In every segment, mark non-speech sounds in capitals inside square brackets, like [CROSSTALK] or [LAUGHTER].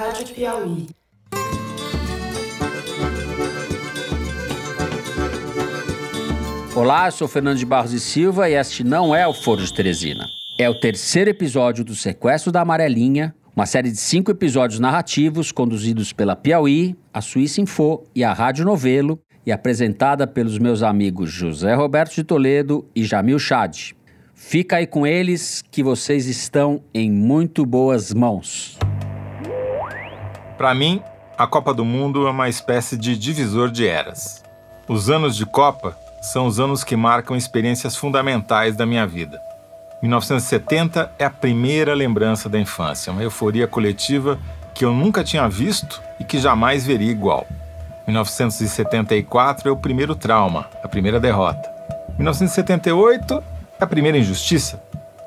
Rádio Piauí. Olá, sou Fernando de Barros e Silva e este não é o Foro de Teresina. É o terceiro episódio do Sequestro da Amarelinha, uma série de cinco episódios narrativos conduzidos pela Piauí, a Suíça Info e a Rádio Novelo e apresentada pelos meus amigos José Roberto de Toledo e Jamil Chad. Fica aí com eles que vocês estão em muito boas mãos. Para mim, a Copa do Mundo é uma espécie de divisor de eras. Os anos de Copa são os anos que marcam experiências fundamentais da minha vida. 1970 é a primeira lembrança da infância, uma euforia coletiva que eu nunca tinha visto e que jamais veria igual. 1974 é o primeiro trauma, a primeira derrota. 1978 é a primeira injustiça.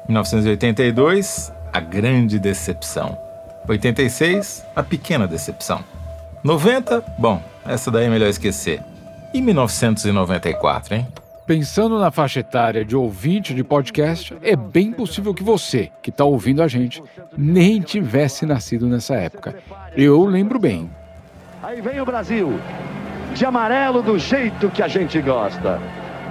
1982, a grande decepção. 86, a pequena decepção. 90, bom, essa daí é melhor esquecer. E 1994, hein? Pensando na faixa etária de ouvinte de podcast, é bem possível que você, que está ouvindo a gente, nem tivesse nascido nessa época. Eu lembro bem. Aí vem o Brasil, de amarelo do jeito que a gente gosta.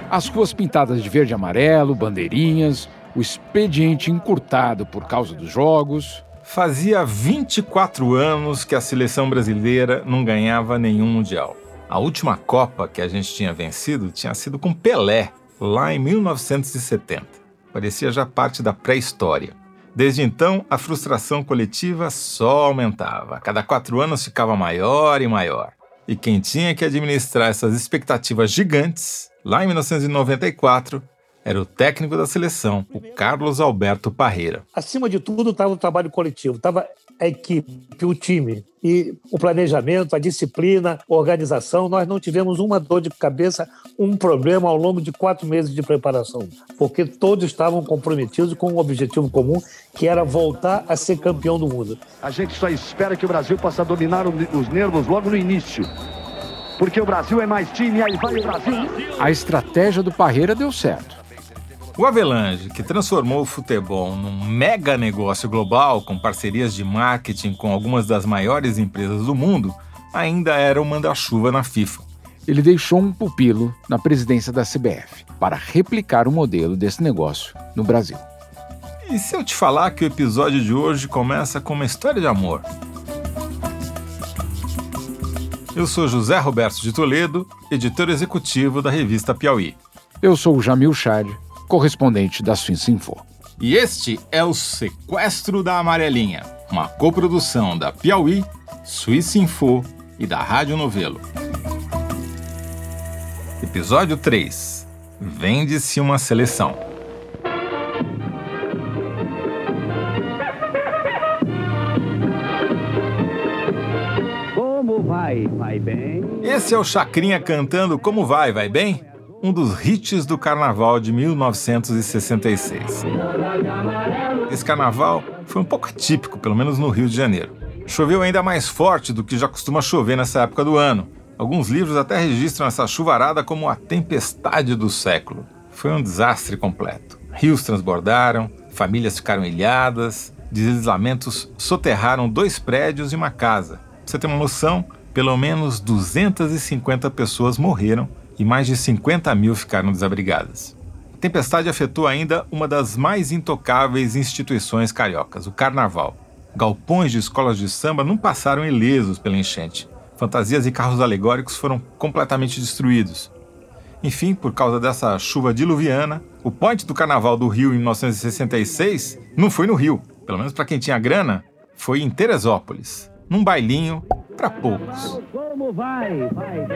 As ruas pintadas de verde e amarelo, bandeirinhas, o expediente encurtado por causa dos jogos. Fazia 24 anos que a seleção brasileira não ganhava nenhum Mundial. A última Copa que a gente tinha vencido tinha sido com Pelé, lá em 1970. Parecia já parte da pré-história. Desde então, a frustração coletiva só aumentava. Cada quatro anos ficava maior e maior. E quem tinha que administrar essas expectativas gigantes, lá em 1994, era o técnico da seleção, o Carlos Alberto Parreira. Acima de tudo estava o trabalho coletivo, estava a equipe, o time. E o planejamento, a disciplina, a organização, nós não tivemos uma dor de cabeça, um problema ao longo de quatro meses de preparação, porque todos estavam comprometidos com um objetivo comum, que era voltar a ser campeão do mundo. A gente só espera que o Brasil possa dominar os nervos logo no início. Porque o Brasil é mais time, aí vai o Brasil. A estratégia do Parreira deu certo. O Avelange, que transformou o futebol num mega negócio global com parcerias de marketing com algumas das maiores empresas do mundo, ainda era o manda-chuva na FIFA. Ele deixou um pupilo na presidência da CBF para replicar o modelo desse negócio no Brasil. E se eu te falar que o episódio de hoje começa com uma história de amor? Eu sou José Roberto de Toledo, editor executivo da revista Piauí. Eu sou o Jamil Chad, correspondente da Info. E este é o Sequestro da Amarelinha, uma coprodução da Piauí, Suíça Info e da Rádio Novelo. Episódio 3 Vende-se uma seleção. Como vai? Vai bem? Esse é o Chacrinha cantando Como vai? Vai bem? Um dos hits do carnaval de 1966. Esse carnaval foi um pouco atípico, pelo menos no Rio de Janeiro. Choveu ainda mais forte do que já costuma chover nessa época do ano. Alguns livros até registram essa chuvarada como a tempestade do século. Foi um desastre completo. Rios transbordaram, famílias ficaram ilhadas, deslizamentos soterraram dois prédios e uma casa. Pra você ter uma noção, pelo menos 250 pessoas morreram e mais de 50 mil ficaram desabrigadas. A tempestade afetou ainda uma das mais intocáveis instituições cariocas, o Carnaval. Galpões de escolas de samba não passaram ilesos pela enchente. Fantasias e carros alegóricos foram completamente destruídos. Enfim, por causa dessa chuva diluviana, o point do Carnaval do Rio em 1966 não foi no Rio, pelo menos para quem tinha grana, foi em Teresópolis, num bailinho para poucos. Como vai? Vai?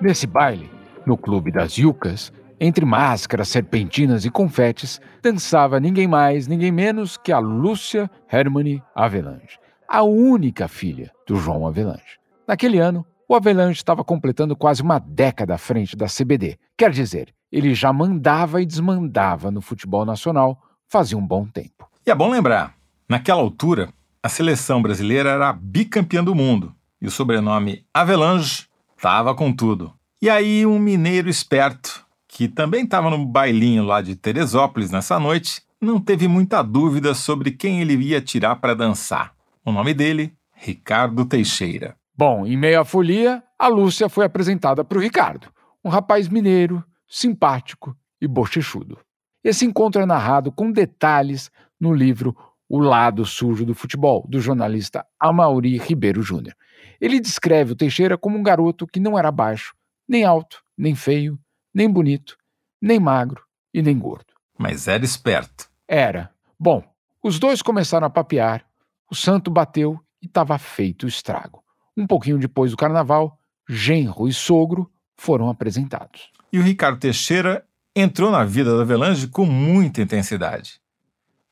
Nesse baile, no Clube das Yucas, entre máscaras, serpentinas e confetes, dançava ninguém mais, ninguém menos que a Lúcia Hermione Avelange, a única filha do João Avelange. Naquele ano, o Avelange estava completando quase uma década à frente da CBD. Quer dizer, ele já mandava e desmandava no futebol nacional fazia um bom tempo. E é bom lembrar, naquela altura, a seleção brasileira era bicampeã do mundo e o sobrenome Avelange Tava com tudo. E aí, um mineiro esperto, que também estava no bailinho lá de Teresópolis nessa noite, não teve muita dúvida sobre quem ele ia tirar para dançar. O nome dele, Ricardo Teixeira. Bom, em meio à folia, a Lúcia foi apresentada para o Ricardo, um rapaz mineiro, simpático e bochechudo. Esse encontro é narrado com detalhes no livro O Lado Sujo do Futebol, do jornalista Amaury Ribeiro Júnior. Ele descreve o Teixeira como um garoto que não era baixo, nem alto, nem feio, nem bonito, nem magro e nem gordo. Mas era esperto. Era. Bom, os dois começaram a papear, o santo bateu e estava feito o estrago. Um pouquinho depois do carnaval, genro e sogro foram apresentados. E o Ricardo Teixeira entrou na vida da Avelange com muita intensidade.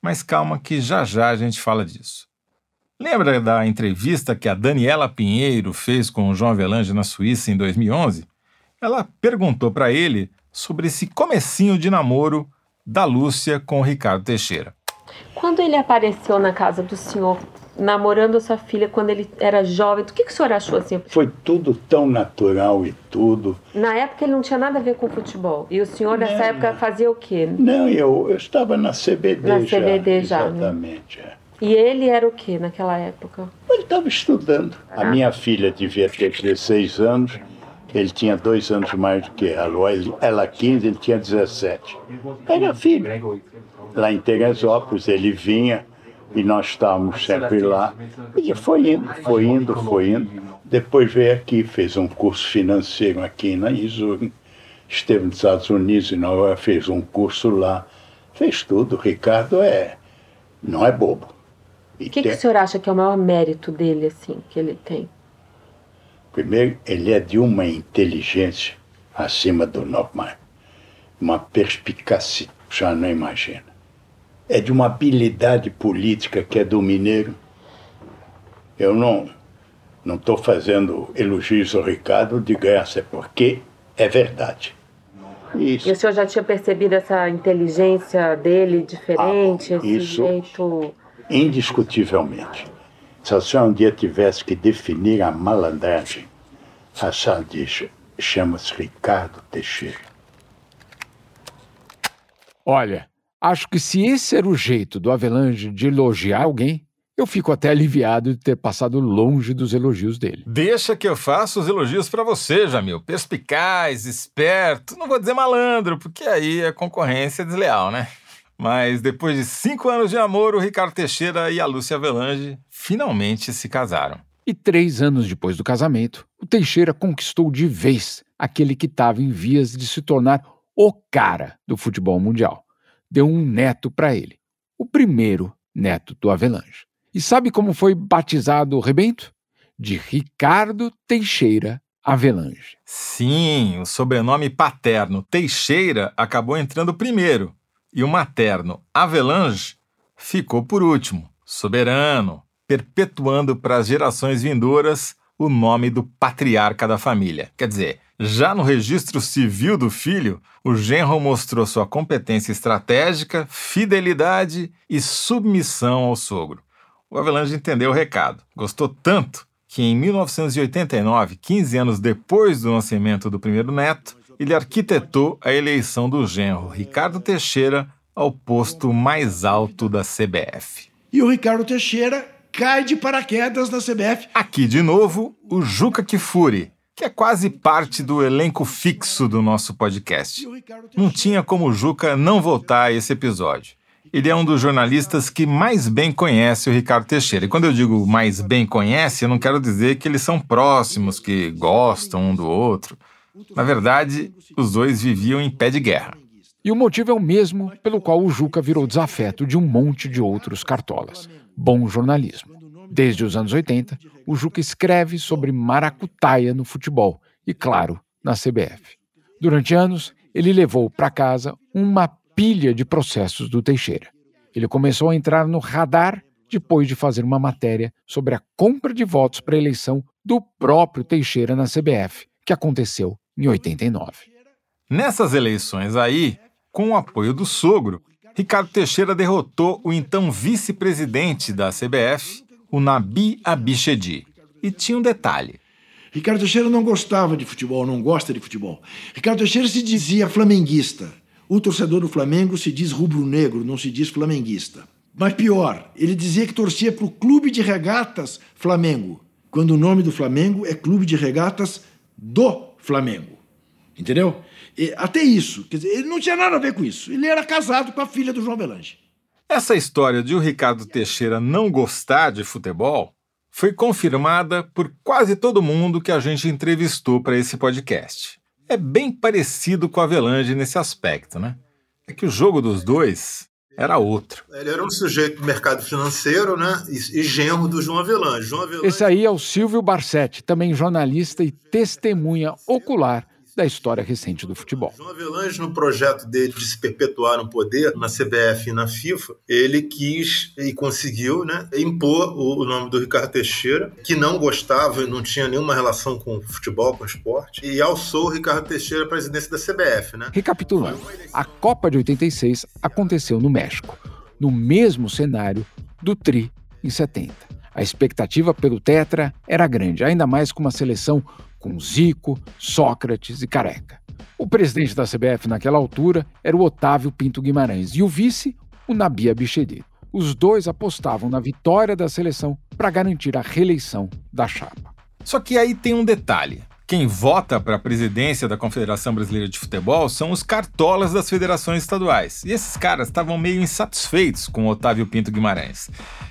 Mas calma que já já a gente fala disso. Lembra da entrevista que a Daniela Pinheiro fez com o João Avelange na Suíça em 2011? Ela perguntou para ele sobre esse comecinho de namoro da Lúcia com o Ricardo Teixeira. Quando ele apareceu na casa do senhor, namorando a sua filha quando ele era jovem, o que, que o senhor achou assim? Foi tudo tão natural e tudo. Na época ele não tinha nada a ver com futebol. E o senhor nessa época fazia o quê? Não, eu, eu estava na CBD Na já. CBD já, né? Exatamente. é. E ele era o quê naquela época? Ele estava estudando. A minha filha devia ter 16 anos, ele tinha dois anos mais do que ela. Ela 15, ele tinha 17. Era filho. Lá em Teresópolis ele vinha e nós estávamos sempre lá. E foi indo, foi indo, foi indo. Depois veio aqui, fez um curso financeiro aqui na Izuri. Esteve nos Estados Unidos e na hora fez um curso lá. Fez tudo. O Ricardo é, não é bobo. O que, que o senhor acha que é o maior mérito dele, assim, que ele tem? Primeiro, ele é de uma inteligência acima do normal, uma perspicácia, já não imagina. É de uma habilidade política que é do mineiro. Eu não não estou fazendo elogios ao Ricardo de graça, porque é verdade. Isso. E o senhor já tinha percebido essa inteligência dele diferente, Ah, esse isso- jeito. Indiscutivelmente. Se a senhora um dia tivesse que definir a malandragem, a senhora diz, chama-se Ricardo Teixeira. Olha, acho que se esse era o jeito do Avelange de elogiar alguém, eu fico até aliviado de ter passado longe dos elogios dele. Deixa que eu faça os elogios para você, Jamil. Perspicaz, esperto, não vou dizer malandro, porque aí a concorrência é desleal, né? Mas depois de cinco anos de namoro, o Ricardo Teixeira e a Lúcia Avelange finalmente se casaram. E três anos depois do casamento, o Teixeira conquistou de vez aquele que estava em vias de se tornar o cara do futebol mundial. Deu um neto para ele, o primeiro neto do Avelange. E sabe como foi batizado o rebento? De Ricardo Teixeira Avelange. Sim, o sobrenome paterno Teixeira acabou entrando primeiro e o materno Avelange ficou por último, soberano, perpetuando para as gerações vindouras o nome do patriarca da família. Quer dizer, já no registro civil do filho, o genro mostrou sua competência estratégica, fidelidade e submissão ao sogro. O Avelange entendeu o recado, gostou tanto que em 1989, 15 anos depois do nascimento do primeiro neto, ele arquitetou a eleição do genro Ricardo Teixeira ao posto mais alto da CBF. E o Ricardo Teixeira cai de paraquedas na CBF. Aqui de novo, o Juca Kifuri, que é quase parte do elenco fixo do nosso podcast. Não tinha como o Juca não voltar a esse episódio. Ele é um dos jornalistas que mais bem conhece o Ricardo Teixeira. E quando eu digo mais bem conhece, eu não quero dizer que eles são próximos, que gostam um do outro. Na verdade, os dois viviam em pé de guerra. E o motivo é o mesmo pelo qual o Juca virou desafeto de um monte de outros cartolas: bom jornalismo. Desde os anos 80, o Juca escreve sobre maracutaia no futebol e, claro, na CBF. Durante anos, ele levou para casa uma pilha de processos do Teixeira. Ele começou a entrar no radar depois de fazer uma matéria sobre a compra de votos para a eleição do próprio Teixeira na CBF, que aconteceu em 89. Nessas eleições aí, com o apoio do sogro, Ricardo Teixeira derrotou o então vice-presidente da CBF, o Nabi Abichedi. E tinha um detalhe. Ricardo Teixeira não gostava de futebol, não gosta de futebol. Ricardo Teixeira se dizia flamenguista. O torcedor do Flamengo se diz rubro-negro, não se diz flamenguista. Mas pior, ele dizia que torcia para o Clube de Regatas Flamengo, quando o nome do Flamengo é Clube de Regatas do Flamengo. Entendeu? E até isso. Quer dizer, ele não tinha nada a ver com isso. Ele era casado com a filha do João Belange. Essa história de o Ricardo Teixeira não gostar de futebol foi confirmada por quase todo mundo que a gente entrevistou para esse podcast. É bem parecido com a Avelange nesse aspecto, né? É que o jogo dos dois era outro. Ele era um sujeito do mercado financeiro, né? E, e genro do João Avelange. João Avelange. Esse aí é o Silvio Barsetti, também jornalista e testemunha ocular da história recente do futebol. João Avelange, no projeto dele de se perpetuar no poder na CBF e na FIFA, ele quis e conseguiu né, impor o, nome do Ricardo Teixeira, que não gostava e não tinha nenhuma relação com futebol, com esporte, e alçou o Ricardo Teixeira à presidência da CBF. Né? Recapitulando, a Copa de 86 aconteceu no México, no mesmo cenário do Tri em 70. A expectativa pelo Tetra era grande, ainda mais com uma seleção com Zico, Sócrates e Careca. O presidente da CBF naquela altura era o Otávio Pinto Guimarães e o vice, o Nabia Bichedi. Os dois apostavam na vitória da seleção para garantir a reeleição da chapa. Só que aí tem um detalhe. Quem vota para a presidência da Confederação Brasileira de Futebol são os cartolas das federações estaduais. E esses caras estavam meio insatisfeitos com Otávio Pinto Guimarães.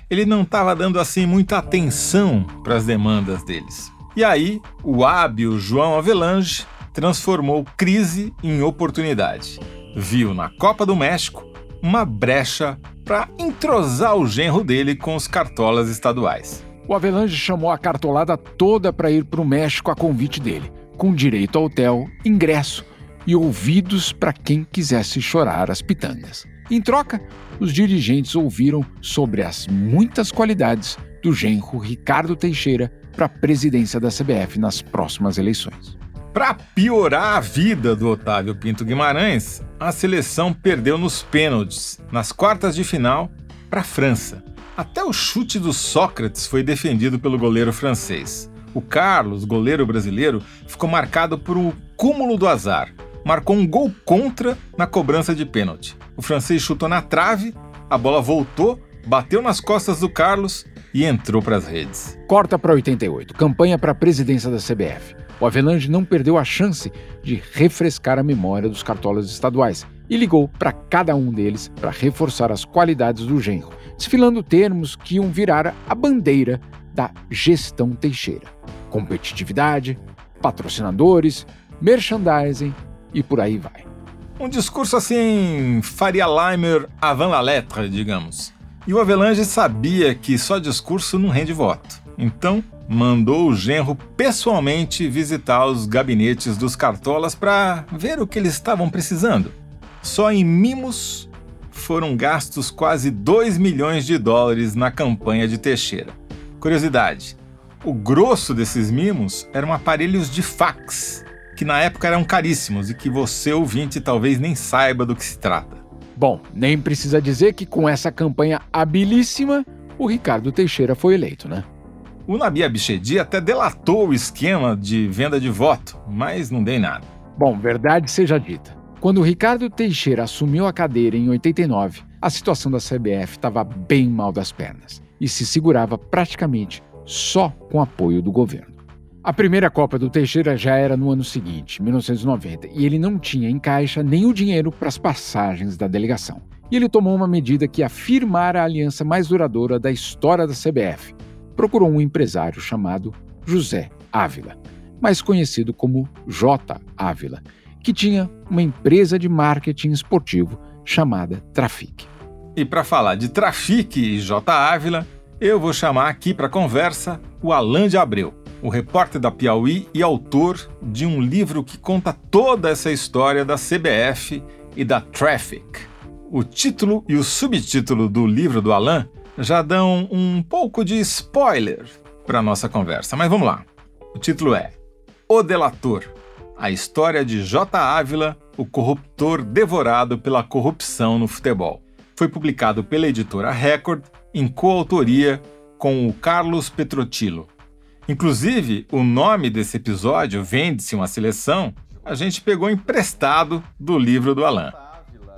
Ele não estava dando assim muita atenção para as demandas deles. E aí, o hábil João Avelange transformou crise em oportunidade. Viu na Copa do México uma brecha para entrosar o genro dele com os cartolas estaduais. O Avelange chamou a cartolada toda para ir para o México a convite dele, com direito a hotel, ingresso e ouvidos para quem quisesse chorar as pitangas. Em troca, os dirigentes ouviram sobre as muitas qualidades do genro Ricardo Teixeira para a presidência da CBF nas próximas eleições. Para piorar a vida do Otávio Pinto Guimarães, a seleção perdeu nos pênaltis, nas quartas de final, para a França. Até o chute do Sócrates foi defendido pelo goleiro francês. O Carlos, goleiro brasileiro, ficou marcado por um cúmulo do azar. Marcou um gol contra na cobrança de pênalti. O francês chutou na trave, a bola voltou, bateu nas costas do Carlos e entrou para as redes. Corta para 88, campanha para a presidência da CBF. O Avelange não perdeu a chance de refrescar a memória dos cartolas estaduais e ligou para cada um deles para reforçar as qualidades do genro, desfilando termos que iam virar a bandeira da gestão Teixeira: competitividade, patrocinadores, merchandising e por aí vai. Um discurso assim, Faria Limer avant la lettre, digamos. E o Avelange sabia que só discurso não rende voto. Então, mandou o genro pessoalmente visitar os gabinetes dos cartolas para ver o que eles estavam precisando. Só em mimos foram gastos quase 2 milhões de dólares na campanha de Teixeira. Curiosidade: o grosso desses mimos eram aparelhos de fax, que na época eram caríssimos e que você, ouvinte, talvez nem saiba do que se trata. Bom, nem precisa dizer que com essa campanha habilíssima, o Ricardo Teixeira foi eleito, né? O Nabi Abichedi até delatou o esquema de venda de voto, mas não dei nada. Bom, verdade seja dita. Quando o Ricardo Teixeira assumiu a cadeira em 89, a situação da CBF estava bem mal das pernas e se segurava praticamente só com apoio do governo. A primeira Copa do Teixeira já era no ano seguinte, 1990, e ele não tinha em caixa nem o dinheiro para as passagens da delegação. E ele tomou uma medida que afirmara a aliança mais duradoura da história da CBF. Procurou um empresário chamado José Ávila, mais conhecido como J. Ávila, que tinha uma empresa de marketing esportivo chamada Trafic. E para falar de Trafic e J. Ávila, eu vou chamar aqui para conversa o Alain de Abreu o repórter da Piauí e autor de um livro que conta toda essa história da CBF e da Traffic. O título e o subtítulo do livro do Alain já dão um pouco de spoiler para nossa conversa, mas vamos lá. O título é O Delator a história de J. Ávila, o corruptor devorado pela corrupção no futebol. Foi publicado pela editora Record em coautoria com o Carlos Petrotilo. Inclusive, o nome desse episódio, Vende-se uma Seleção, a gente pegou emprestado do livro do Alain.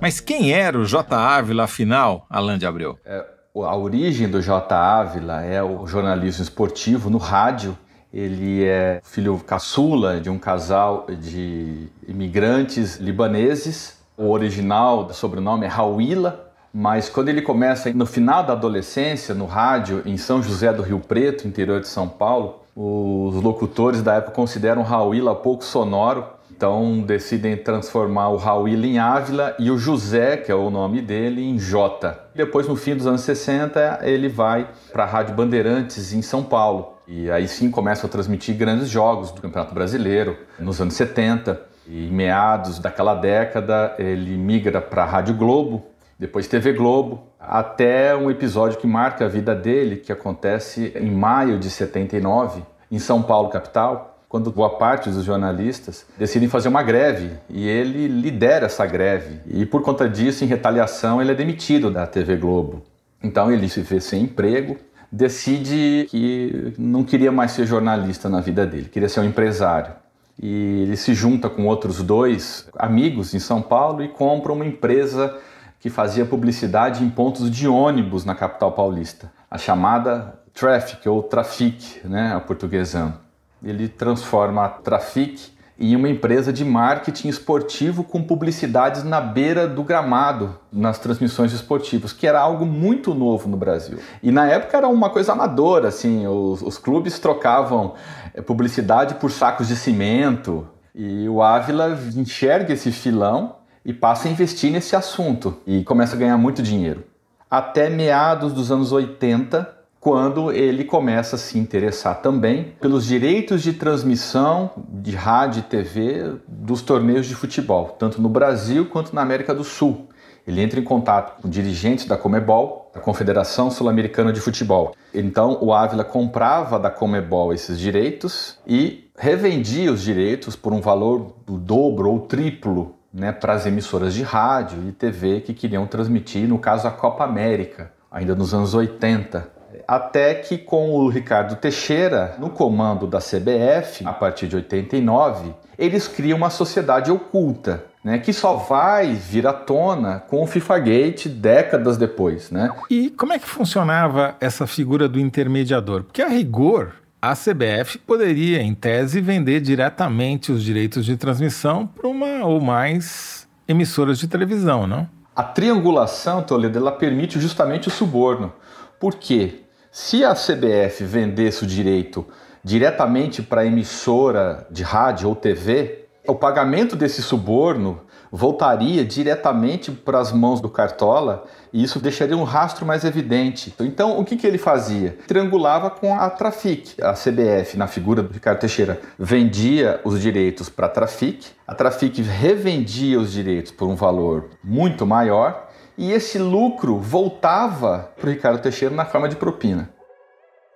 Mas quem era o J. Ávila, afinal, Alain de Abreu? É, A origem do J. Ávila é o jornalismo esportivo no rádio. Ele é filho caçula de um casal de imigrantes libaneses. O original do sobrenome é Hawila, mas quando ele começa no final da adolescência, no rádio, em São José do Rio Preto, interior de São Paulo, os locutores da época consideram Hawila pouco sonoro então decidem transformar o Raul em Ávila e o José, que é o nome dele, em Jota. Depois, no fim dos anos 60, ele vai para a Rádio Bandeirantes em São Paulo. E aí sim começa a transmitir grandes jogos do Campeonato Brasileiro nos anos 70. E em meados daquela década, ele migra para a Rádio Globo, depois TV Globo, até um episódio que marca a vida dele, que acontece em maio de 79, em São Paulo, capital quando boa parte dos jornalistas decidem fazer uma greve e ele lidera essa greve. E por conta disso, em retaliação, ele é demitido da TV Globo. Então ele se vê sem emprego, decide que não queria mais ser jornalista na vida dele, queria ser um empresário. E ele se junta com outros dois amigos em São Paulo e compra uma empresa que fazia publicidade em pontos de ônibus na capital paulista, a chamada Traffic ou Trafic, né, a portuguesando ele transforma a Trafic em uma empresa de marketing esportivo com publicidades na beira do gramado nas transmissões esportivas, que era algo muito novo no Brasil. E na época era uma coisa amadora, assim, os, os clubes trocavam eh, publicidade por sacos de cimento. E o Ávila enxerga esse filão e passa a investir nesse assunto e começa a ganhar muito dinheiro. Até meados dos anos 80, quando ele começa a se interessar também pelos direitos de transmissão de rádio e TV dos torneios de futebol, tanto no Brasil quanto na América do Sul. Ele entra em contato com dirigentes da Comebol, da Confederação Sul-Americana de Futebol. Então, o Ávila comprava da Comebol esses direitos e revendia os direitos por um valor do dobro ou triplo né, para as emissoras de rádio e TV que queriam transmitir, no caso, a Copa América, ainda nos anos 80 até que com o Ricardo Teixeira no comando da CBF, a partir de 89, eles criam uma sociedade oculta, né, que só vai vir à tona com o FIFA Gate décadas depois, né? E como é que funcionava essa figura do intermediador? Porque a rigor a CBF poderia, em tese, vender diretamente os direitos de transmissão para uma ou mais emissoras de televisão, não? A triangulação, Toledo, ela permite justamente o suborno. Por quê? Se a CBF vendesse o direito diretamente para emissora de rádio ou TV, o pagamento desse suborno voltaria diretamente para as mãos do Cartola e isso deixaria um rastro mais evidente. Então, o que, que ele fazia? Triangulava com a Trafic. A CBF, na figura do Ricardo Teixeira, vendia os direitos para a Trafic, a Trafic revendia os direitos por um valor muito maior e esse lucro voltava para o Ricardo Teixeira na forma de propina.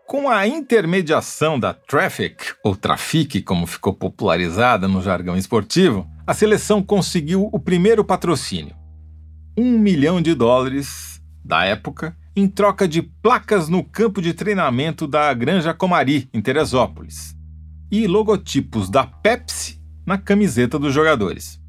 Com a intermediação da Traffic, ou Trafic, como ficou popularizada no jargão esportivo, a seleção conseguiu o primeiro patrocínio. Um milhão de dólares da época em troca de placas no campo de treinamento da Granja Comari, em Teresópolis, e logotipos da Pepsi na camiseta dos jogadores.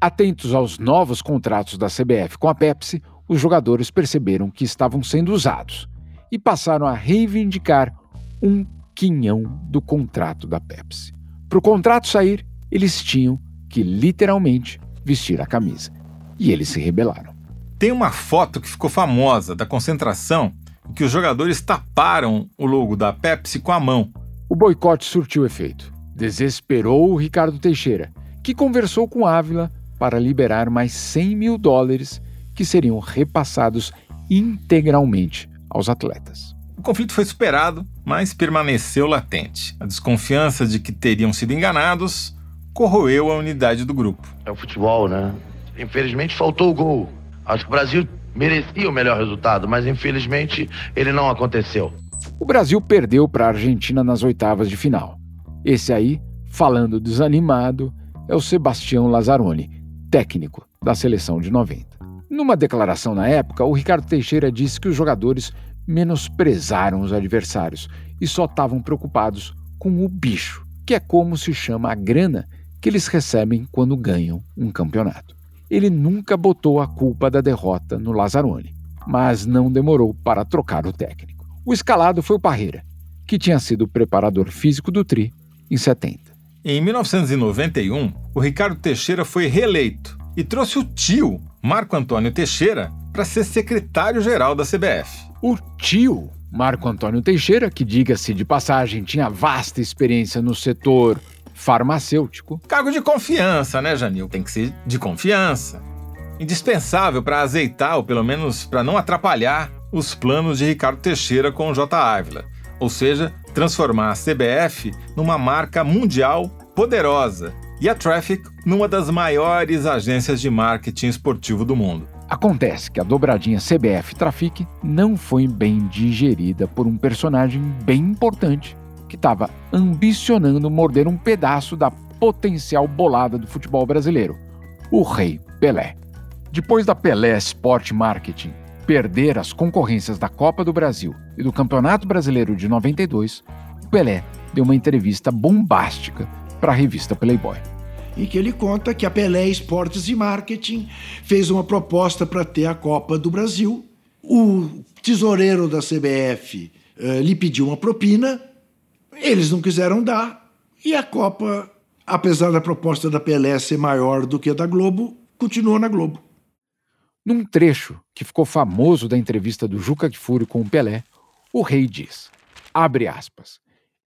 Atentos aos novos contratos da CBF com a Pepsi, os jogadores perceberam que estavam sendo usados e passaram a reivindicar um quinhão do contrato da Pepsi. Para o contrato sair, eles tinham que literalmente vestir a camisa. E eles se rebelaram. Tem uma foto que ficou famosa da concentração em que os jogadores taparam o logo da Pepsi com a mão. O boicote surtiu efeito. Desesperou o Ricardo Teixeira, que conversou com Ávila para liberar mais 100 mil dólares que seriam repassados integralmente aos atletas. O conflito foi superado, mas permaneceu latente. A desconfiança de que teriam sido enganados corroeu a unidade do grupo. É o futebol, né? Infelizmente faltou o gol. Acho que o Brasil merecia o melhor resultado, mas infelizmente ele não aconteceu. O Brasil perdeu para a Argentina nas oitavas de final. Esse aí, falando desanimado, é o Sebastião Lazzaroni, técnico da seleção de 90. Numa declaração na época, o Ricardo Teixeira disse que os jogadores menosprezaram os adversários e só estavam preocupados com o bicho, que é como se chama a grana que eles recebem quando ganham um campeonato. Ele nunca botou a culpa da derrota no Lazzaroni, mas não demorou para trocar o técnico. O escalado foi o Parreira, que tinha sido o preparador físico do Tri em 70. Em 1991, o Ricardo Teixeira foi reeleito e trouxe o tio, Marco Antônio Teixeira, para ser secretário-geral da CBF. O tio Marco Antônio Teixeira, que diga-se de passagem, tinha vasta experiência no setor farmacêutico. Cargo de confiança, né, Janil? Tem que ser de confiança. Indispensável para azeitar, ou pelo menos para não atrapalhar, os planos de Ricardo Teixeira com o J. Ávila. Ou seja, transformar a CBF numa marca mundial poderosa e a Traffic numa das maiores agências de marketing esportivo do mundo. Acontece que a dobradinha CBF Trafic não foi bem digerida por um personagem bem importante que estava ambicionando morder um pedaço da potencial bolada do futebol brasileiro, o Rei Pelé. Depois da Pelé Sport Marketing perder as concorrências da Copa do Brasil e do Campeonato Brasileiro de 92, o Pelé deu uma entrevista bombástica para a revista Playboy. Em que ele conta que a Pelé Esportes e Marketing fez uma proposta para ter a Copa do Brasil. O tesoureiro da CBF uh, eh, lhe pediu uma propina eles não quiseram dar e a Copa, apesar da proposta da Pelé ser maior do que a da Globo, continuou na Globo. Num trecho que ficou famoso da entrevista do Juca Kfouri com o Pelé, o rei diz: abre aspas.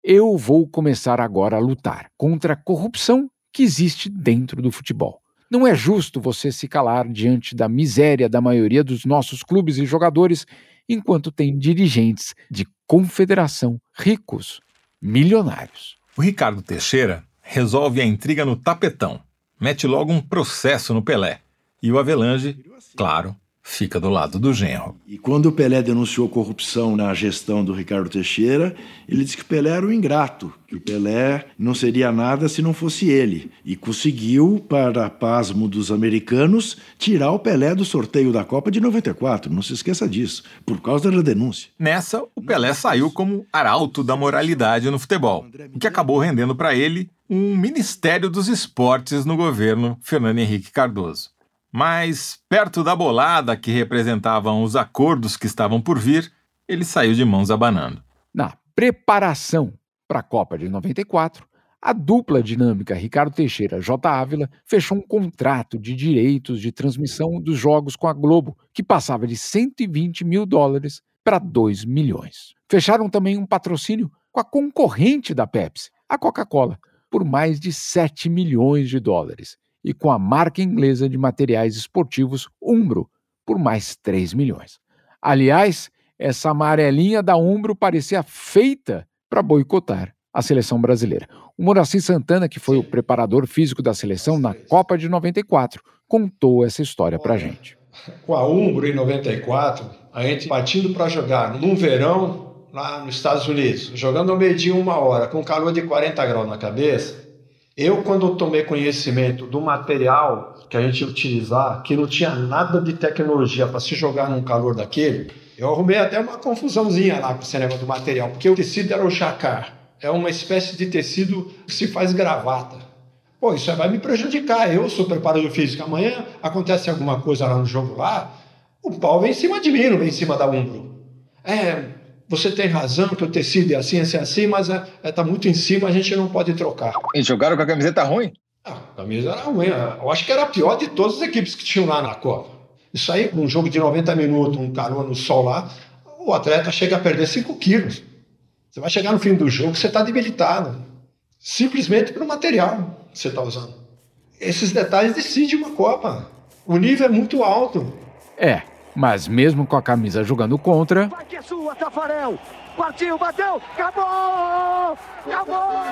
Eu vou começar agora a lutar contra a corrupção que existe dentro do futebol. Não é justo você se calar diante da miséria da maioria dos nossos clubes e jogadores enquanto tem dirigentes de confederação ricos milionários. O Ricardo Teixeira resolve a intriga no tapetão, mete logo um processo no Pelé. E o Avelange, claro, fica do lado do genro. E quando o Pelé denunciou corrupção na gestão do Ricardo Teixeira, ele disse que o Pelé era um ingrato, que o Pelé não seria nada se não fosse ele. E conseguiu, para pasmo dos americanos, tirar o Pelé do sorteio da Copa de 94. Não se esqueça disso, por causa da denúncia. Nessa, o Pelé saiu como arauto da moralidade no futebol, o que acabou rendendo para ele um Ministério dos Esportes no governo Fernando Henrique Cardoso. Mas, perto da bolada que representavam os acordos que estavam por vir, ele saiu de mãos abanando. Na preparação para a Copa de 94, a dupla dinâmica Ricardo Teixeira J. Ávila fechou um contrato de direitos de transmissão dos jogos com a Globo, que passava de 120 mil dólares para 2 milhões. Fecharam também um patrocínio com a concorrente da Pepsi, a Coca-Cola, por mais de 7 milhões de dólares e com a marca inglesa de materiais esportivos Umbro por mais 3 milhões. Aliás, essa amarelinha da Umbro parecia feita para boicotar a seleção brasileira. O Moraci Santana, que foi o preparador físico da seleção na Copa de 94, contou essa história para gente. Com a Umbro em 94, a gente partindo para jogar num verão lá nos Estados Unidos, jogando ao meio-dia uma hora, com calor de 40 graus na cabeça, eu, quando tomei conhecimento do material que a gente ia utilizar, que não tinha nada de tecnologia para se jogar num calor daquele, eu arrumei até uma confusãozinha lá com esse negócio do material, porque o tecido era o jacar. É uma espécie de tecido que se faz gravata. Pô, isso vai me prejudicar. Eu sou preparador físico. Amanhã acontece alguma coisa lá no jogo lá, o pau vem em cima de mim, não vem em cima da Umbro. É, você tem razão que o tecido é assim, assim, assim, mas está é, é, tá muito em cima, a gente não pode trocar. E jogaram com a camiseta ruim? Ah, a camisa era ruim. Eu acho que era a pior de todas as equipes que tinham lá na Copa. Isso aí, um jogo de 90 minutos, um calor no sol lá, o atleta chega a perder 5 quilos. Você vai chegar no fim do jogo, você está debilitado. Simplesmente pelo material que você está usando. Esses detalhes decidem uma Copa. O nível é muito alto. É, mas mesmo com a camisa jogando contra. Vai que é sua, Tafarel! Partiu, bateu! Acabou! Acabou!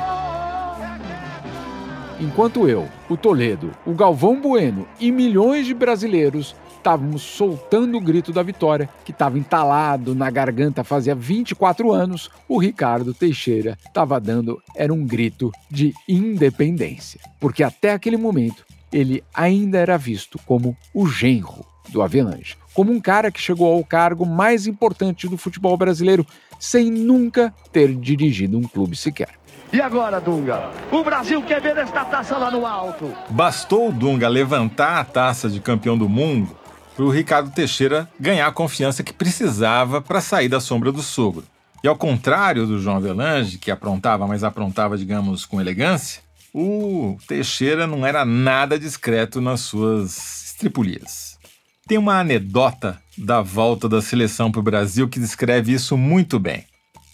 Enquanto eu, o Toledo, o Galvão Bueno e milhões de brasileiros estávamos soltando o grito da vitória, que estava entalado na garganta fazia 24 anos, o Ricardo Teixeira estava dando era um grito de independência, porque até aquele momento ele ainda era visto como o genro do Avelange como um cara que chegou ao cargo mais importante do futebol brasileiro sem nunca ter dirigido um clube sequer. E agora, Dunga? O Brasil quer ver esta taça lá no alto. Bastou o Dunga levantar a taça de campeão do mundo para o Ricardo Teixeira ganhar a confiança que precisava para sair da sombra do sogro. E ao contrário do João Avelange, que aprontava, mas aprontava, digamos, com elegância, o Teixeira não era nada discreto nas suas estripulias. Tem uma anedota da volta da seleção para o Brasil que descreve isso muito bem.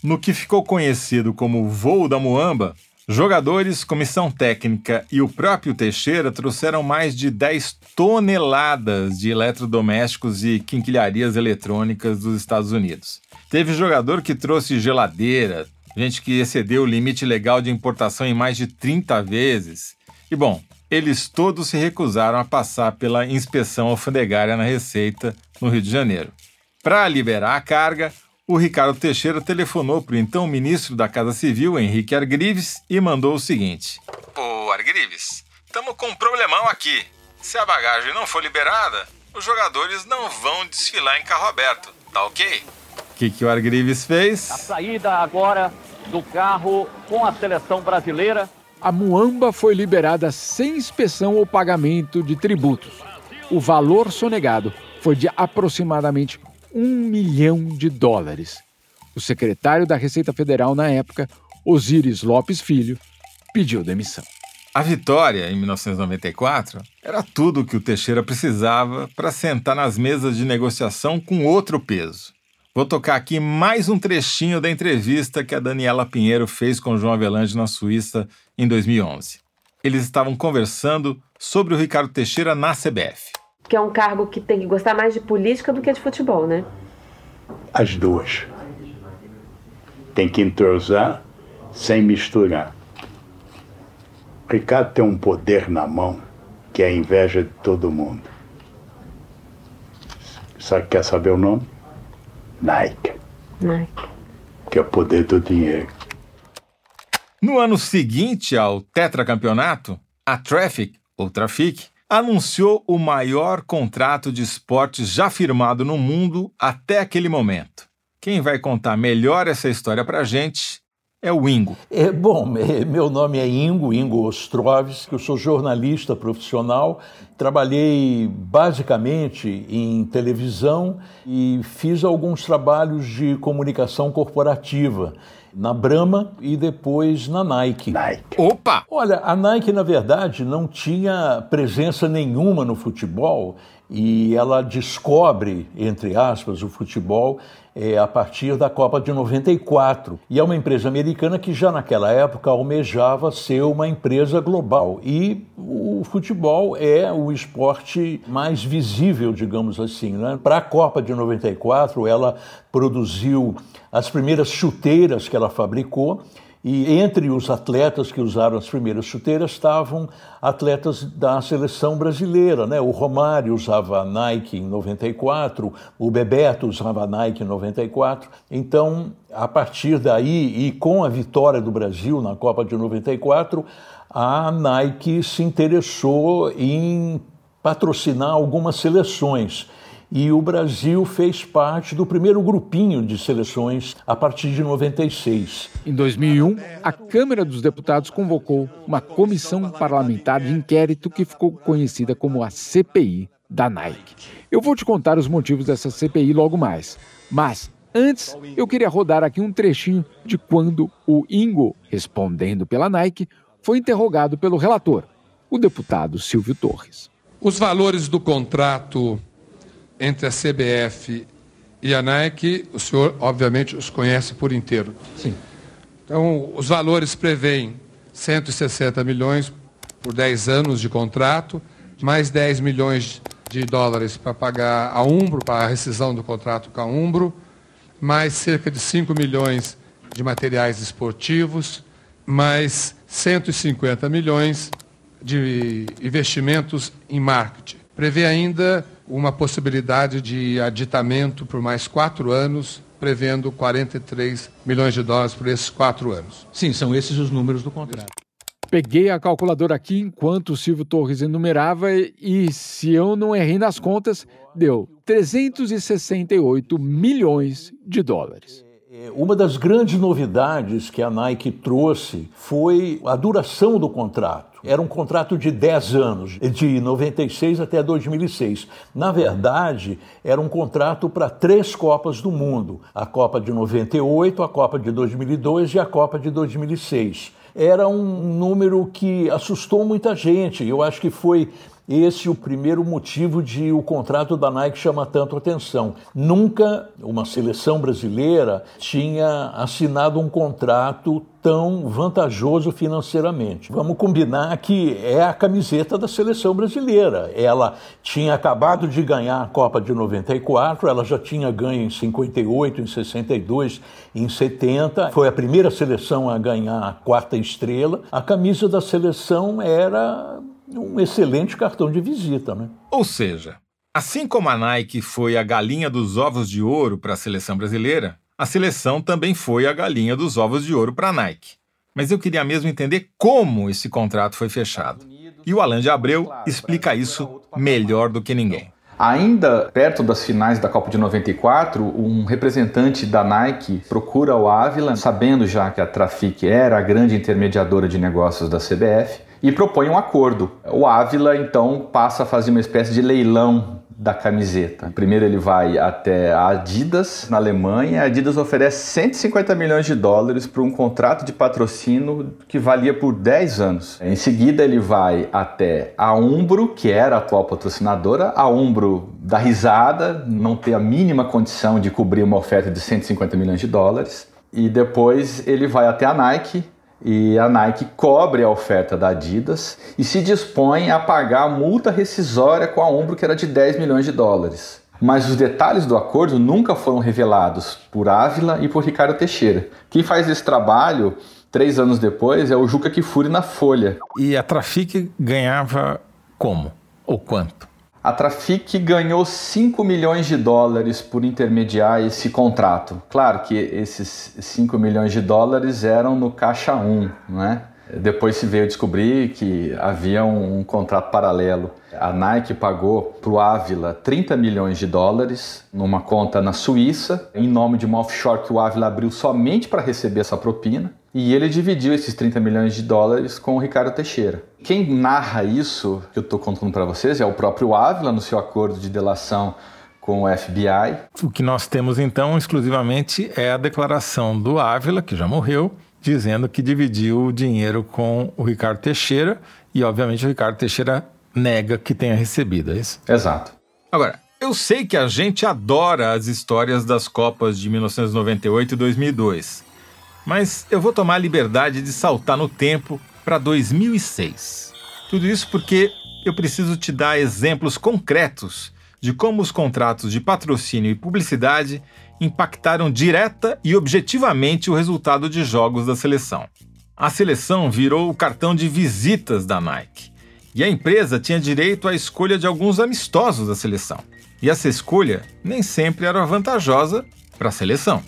No que ficou conhecido como voo da Muamba, jogadores, comissão técnica e o próprio Teixeira trouxeram mais de 10 toneladas de eletrodomésticos e quinquilharias eletrônicas dos Estados Unidos. Teve jogador que trouxe geladeira, gente que excedeu o limite legal de importação em mais de 30 vezes. E bom, eles todos se recusaram a passar pela inspeção alfandegária na Receita, no Rio de Janeiro. Para liberar a carga, o Ricardo Teixeira telefonou para o então ministro da Casa Civil, Henrique Argrives, e mandou o seguinte: Ô Argrives, estamos com um problemão aqui. Se a bagagem não for liberada, os jogadores não vão desfilar em carro aberto, tá ok? O que, que o Argrives fez? A saída agora do carro com a seleção brasileira. A Muamba foi liberada sem inspeção ou pagamento de tributos. O valor sonegado foi de aproximadamente um milhão de dólares. O secretário da Receita Federal na época, Osíris Lopes Filho, pediu demissão. A vitória, em 1994, era tudo o que o Teixeira precisava para sentar nas mesas de negociação com outro peso. Vou tocar aqui mais um trechinho da entrevista que a Daniela Pinheiro fez com João Avelange na Suíça em 2011. Eles estavam conversando sobre o Ricardo Teixeira na CBF. Que é um cargo que tem que gostar mais de política do que de futebol, né? As duas. Tem que entrosar sem misturar. O Ricardo tem um poder na mão que é a inveja de todo mundo. Sabe, quer saber o nome? Nike. Nike. Que é o poder do dinheiro. No ano seguinte ao tetracampeonato, a Traffic, ou Trafic, anunciou o maior contrato de esportes já firmado no mundo até aquele momento. Quem vai contar melhor essa história pra gente é o Ingo. É, bom, [LAUGHS] meu nome é Ingo, Ingo Ostrovski, eu sou jornalista profissional, trabalhei basicamente em televisão e fiz alguns trabalhos de comunicação corporativa na Brahma e depois na Nike. Nike. Opa! Olha, a Nike, na verdade, não tinha presença nenhuma no futebol e ela descobre, entre aspas, o futebol é, a partir da Copa de 94. E é uma empresa americana que já naquela época almejava ser uma empresa global. E o futebol é o esporte mais visível, digamos assim. Né? Para a Copa de 94, ela produziu as primeiras chuteiras que ela fabricou e entre os atletas que usaram as primeiras chuteiras estavam atletas da seleção brasileira, né? O Romário usava Nike em 94, o Bebeto usava Nike em 94. Então, a partir daí e com a vitória do Brasil na Copa de 94, a Nike se interessou em patrocinar algumas seleções e o Brasil fez parte do primeiro grupinho de seleções a partir de 96. Em 2001, a Câmara dos Deputados convocou uma comissão parlamentar de inquérito que ficou conhecida como a CPI da Nike. Eu vou te contar os motivos dessa CPI logo mais, mas antes eu queria rodar aqui um trechinho de quando o Ingo, respondendo pela Nike, foi interrogado pelo relator, o deputado Silvio Torres. Os valores do contrato entre a CBF e a Nike, o senhor, obviamente, os conhece por inteiro. Sim. Então, os valores prevêem 160 milhões por 10 anos de contrato, mais 10 milhões de dólares para pagar a Umbro, para a rescisão do contrato com a Umbro, mais cerca de 5 milhões de materiais esportivos, mais 150 milhões de investimentos em marketing. Prevê ainda uma possibilidade de aditamento por mais quatro anos, prevendo 43 milhões de dólares por esses quatro anos. Sim, são esses os números do contrato. Peguei a calculadora aqui enquanto o Silvio Torres enumerava e, se eu não errei nas contas, deu 368 milhões de dólares. Uma das grandes novidades que a Nike trouxe foi a duração do contrato. Era um contrato de 10 anos, de 96 até 2006. Na verdade, era um contrato para três Copas do Mundo: a Copa de 98, a Copa de 2002 e a Copa de 2006. Era um número que assustou muita gente. Eu acho que foi esse é o primeiro motivo de o contrato da Nike chamar tanto atenção. Nunca uma seleção brasileira tinha assinado um contrato tão vantajoso financeiramente. Vamos combinar que é a camiseta da seleção brasileira. Ela tinha acabado de ganhar a Copa de 94, ela já tinha ganho em 58, em 62, em 70. Foi a primeira seleção a ganhar a quarta estrela. A camisa da seleção era um excelente cartão de visita, né? Ou seja, assim como a Nike foi a galinha dos ovos de ouro para a seleção brasileira, a seleção também foi a galinha dos ovos de ouro para a Nike. Mas eu queria mesmo entender como esse contrato foi fechado. E o Alan de Abreu explica isso melhor do que ninguém. Ainda perto das finais da Copa de 94, um representante da Nike procura o Ávila, sabendo já que a Trafic era a grande intermediadora de negócios da CBF, e propõe um acordo. O Ávila então passa a fazer uma espécie de leilão da camiseta. Primeiro ele vai até a Adidas na Alemanha. A Adidas oferece 150 milhões de dólares para um contrato de patrocínio que valia por 10 anos. Em seguida ele vai até a Umbro, que era a atual patrocinadora. A Umbro dá risada, não tem a mínima condição de cobrir uma oferta de 150 milhões de dólares. E depois ele vai até a Nike, e a Nike cobre a oferta da Adidas e se dispõe a pagar a multa rescisória com a Umbro que era de 10 milhões de dólares. Mas os detalhes do acordo nunca foram revelados por Ávila e por Ricardo Teixeira. Quem faz esse trabalho três anos depois é o Juca Kifuri na Folha. E a Trafic ganhava como? Ou quanto? A Trafic ganhou 5 milhões de dólares por intermediar esse contrato. Claro que esses 5 milhões de dólares eram no caixa 1, né? Depois se veio descobrir que havia um, um contrato paralelo. A Nike pagou para o Ávila 30 milhões de dólares numa conta na Suíça, em nome de uma offshore que o Ávila abriu somente para receber essa propina. E ele dividiu esses 30 milhões de dólares com o Ricardo Teixeira. Quem narra isso que eu estou contando para vocês é o próprio Ávila no seu acordo de delação com o FBI. O que nós temos então exclusivamente é a declaração do Ávila, que já morreu, dizendo que dividiu o dinheiro com o Ricardo Teixeira e, obviamente, o Ricardo Teixeira nega que tenha recebido, é isso? Exato. Agora, eu sei que a gente adora as histórias das Copas de 1998 e 2002. Mas eu vou tomar a liberdade de saltar no tempo para 2006. Tudo isso porque eu preciso te dar exemplos concretos de como os contratos de patrocínio e publicidade impactaram direta e objetivamente o resultado de jogos da seleção. A seleção virou o cartão de visitas da Nike e a empresa tinha direito à escolha de alguns amistosos da seleção. E essa escolha nem sempre era vantajosa para a seleção.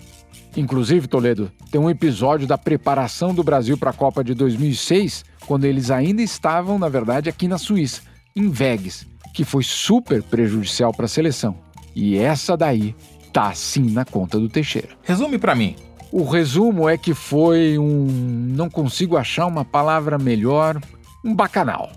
Inclusive, Toledo, tem um episódio da preparação do Brasil para a Copa de 2006, quando eles ainda estavam, na verdade, aqui na Suíça, em Vegas, que foi super prejudicial para a seleção. E essa daí tá sim na conta do Teixeira. Resume para mim. O resumo é que foi um. não consigo achar uma palavra melhor. um bacanal.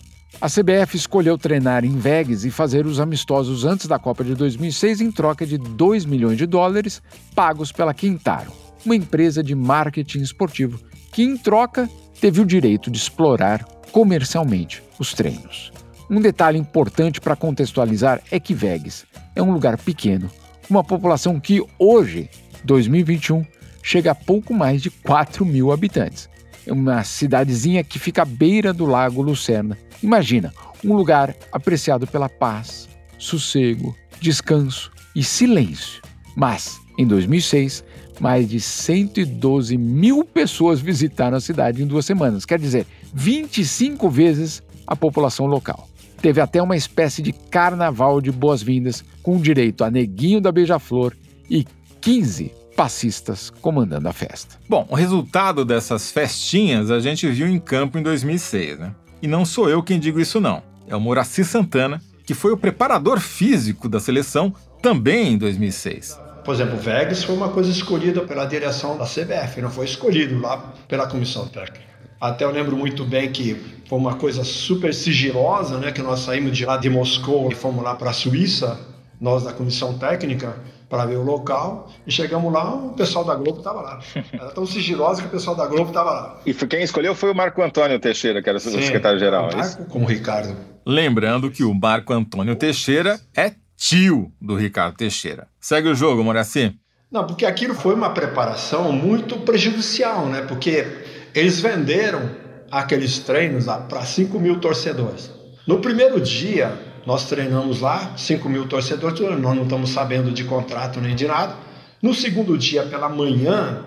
A CBF escolheu treinar em Vegas e fazer os amistosos antes da Copa de 2006 em troca de 2 milhões de dólares pagos pela Quintaro, uma empresa de marketing esportivo que, em troca, teve o direito de explorar comercialmente os treinos. Um detalhe importante para contextualizar é que Vegas é um lugar pequeno, uma população que hoje, 2021, chega a pouco mais de 4 mil habitantes. Uma cidadezinha que fica à beira do Lago Lucerna Imagina, um lugar apreciado pela paz, sossego, descanso e silêncio. Mas, em 2006, mais de 112 mil pessoas visitaram a cidade em duas semanas, quer dizer, 25 vezes a população local. Teve até uma espécie de carnaval de boas-vindas, com direito a neguinho da beija-flor e 15 passistas comandando a festa. Bom, o resultado dessas festinhas a gente viu em campo em 2006, né? E não sou eu quem digo isso, não. É o Moraci Santana, que foi o preparador físico da seleção também em 2006. Por exemplo, o Vegas foi uma coisa escolhida pela direção da CBF, não foi escolhido lá pela comissão técnica. Até eu lembro muito bem que foi uma coisa super sigilosa, né? Que nós saímos de lá de Moscou e fomos lá para a Suíça, nós da comissão técnica, para ver o local. E chegamos lá, o pessoal da Globo estava lá. [LAUGHS] Era tão sigilosa que o pessoal da Globo estava lá. E quem escolheu foi o Marco Antônio Teixeira, que era o secretário-geral. o é isso? Marco com o Ricardo. Lembrando que o Marco Antônio Teixeira é tio do Ricardo Teixeira. Segue o jogo, Moraci. Não, porque aquilo foi uma preparação muito prejudicial, né? Porque eles venderam aqueles treinos para 5 mil torcedores. No primeiro dia, nós treinamos lá, 5 mil torcedores, nós não estamos sabendo de contrato nem de nada. No segundo dia, pela manhã,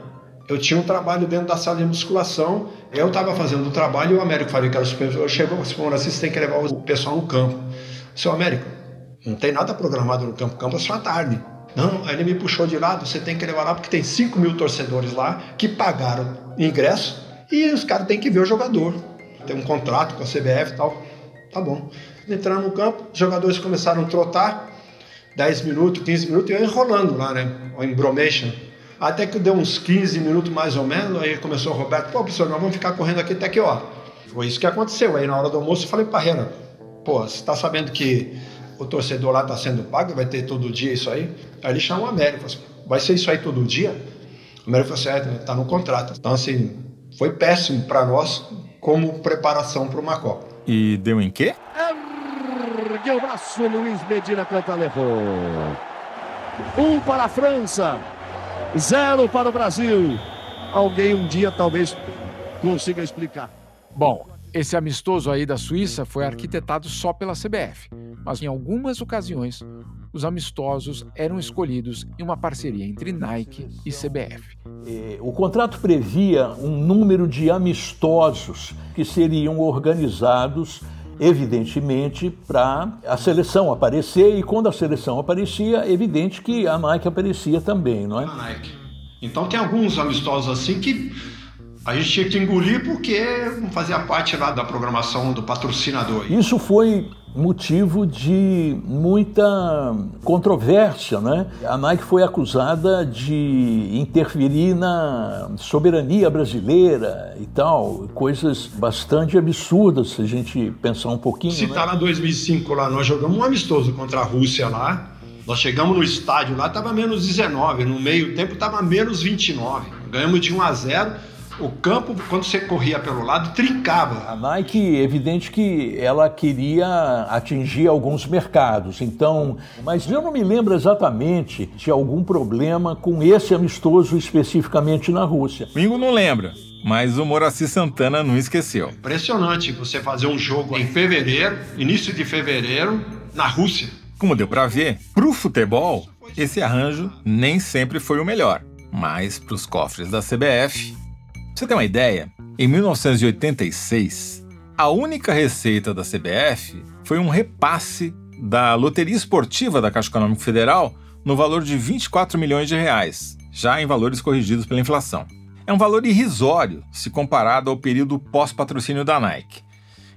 eu tinha um trabalho dentro da sala de musculação. Eu estava fazendo o trabalho e o Américo falou que era o supervisor. Chegou e falou assim: você tem que levar o pessoal no campo. Seu Américo, não tem nada programado no campo, o campo é só à tarde. Não, ele me puxou de lado, você tem que levar lá porque tem 5 mil torcedores lá que pagaram ingresso e os caras têm que ver o jogador. Tem um contrato com a CBF e tal. Tá bom. Entraram no campo, os jogadores começaram a trotar, 10 minutos, 15 minutos, e eu enrolando lá, né? O embromation. Até que deu uns 15 minutos mais ou menos, aí começou o Roberto, pô, professor, nós vamos ficar correndo aqui até que ó. Foi isso que aconteceu. Aí na hora do almoço eu falei pra Rena, pô, você tá sabendo que o torcedor lá tá sendo pago, vai ter todo dia isso aí? Aí ele chamou o Américo, falou assim, vai ser isso aí todo dia? O Américo falou assim, é, tá no contrato. Então assim, foi péssimo para nós como preparação para uma Copa. E deu em quê? Ergueu o braço, Luiz Medina Cantalejo. Um para a França, zero para o Brasil. Alguém um dia talvez consiga explicar. Bom, esse amistoso aí da Suíça foi arquitetado só pela CBF, mas em algumas ocasiões os amistosos eram escolhidos em uma parceria entre Nike e CBF. O contrato previa um número de amistosos que seriam organizados, evidentemente, para a seleção aparecer, e quando a seleção aparecia, é evidente que a Nike aparecia também, não é? Então tem alguns amistosos assim que a gente tinha que engolir porque não fazia parte lá da programação do patrocinador. Isso foi motivo de muita controvérsia, né? A Nike foi acusada de interferir na soberania brasileira e tal, coisas bastante absurdas se a gente pensar um pouquinho. Se né? tá lá 2005 lá, nós jogamos um amistoso contra a Rússia lá. Nós chegamos no estádio lá, tava menos 19, no meio tempo tava menos 29. Ganhamos de 1 a 0 o campo, quando você corria pelo lado, trincava. A Nike, evidente que ela queria atingir alguns mercados, então, mas eu não me lembro exatamente de algum problema com esse amistoso especificamente na Rússia. Mingo não lembra, mas o Moraci Santana não esqueceu. Impressionante você fazer um jogo em fevereiro, início de fevereiro, na Rússia. Como deu para ver, pro futebol, esse arranjo nem sempre foi o melhor, mas pros cofres da CBF você ter uma ideia, em 1986, a única receita da CBF foi um repasse da loteria esportiva da Caixa Econômica Federal no valor de 24 milhões de reais, já em valores corrigidos pela inflação. É um valor irrisório se comparado ao período pós-patrocínio da Nike.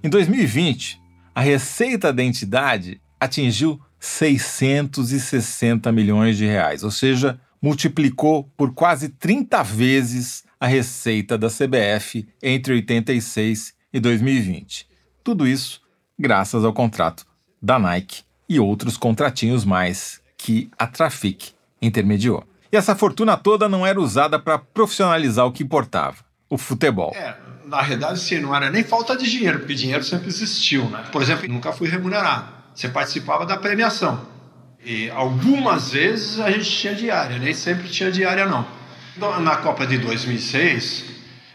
Em 2020, a receita da entidade atingiu 660 milhões de reais, ou seja, multiplicou por quase 30 vezes a receita da CBF entre 86 e 2020. Tudo isso graças ao contrato da Nike e outros contratinhos mais que a Trafic intermediou. E essa fortuna toda não era usada para profissionalizar o que importava, o futebol. É, na realidade, sim, não era nem falta de dinheiro, porque dinheiro sempre existiu, né? Por exemplo, nunca fui remunerado. Você participava da premiação. E algumas vezes a gente tinha diária, nem sempre tinha diária, não. Na Copa de 2006,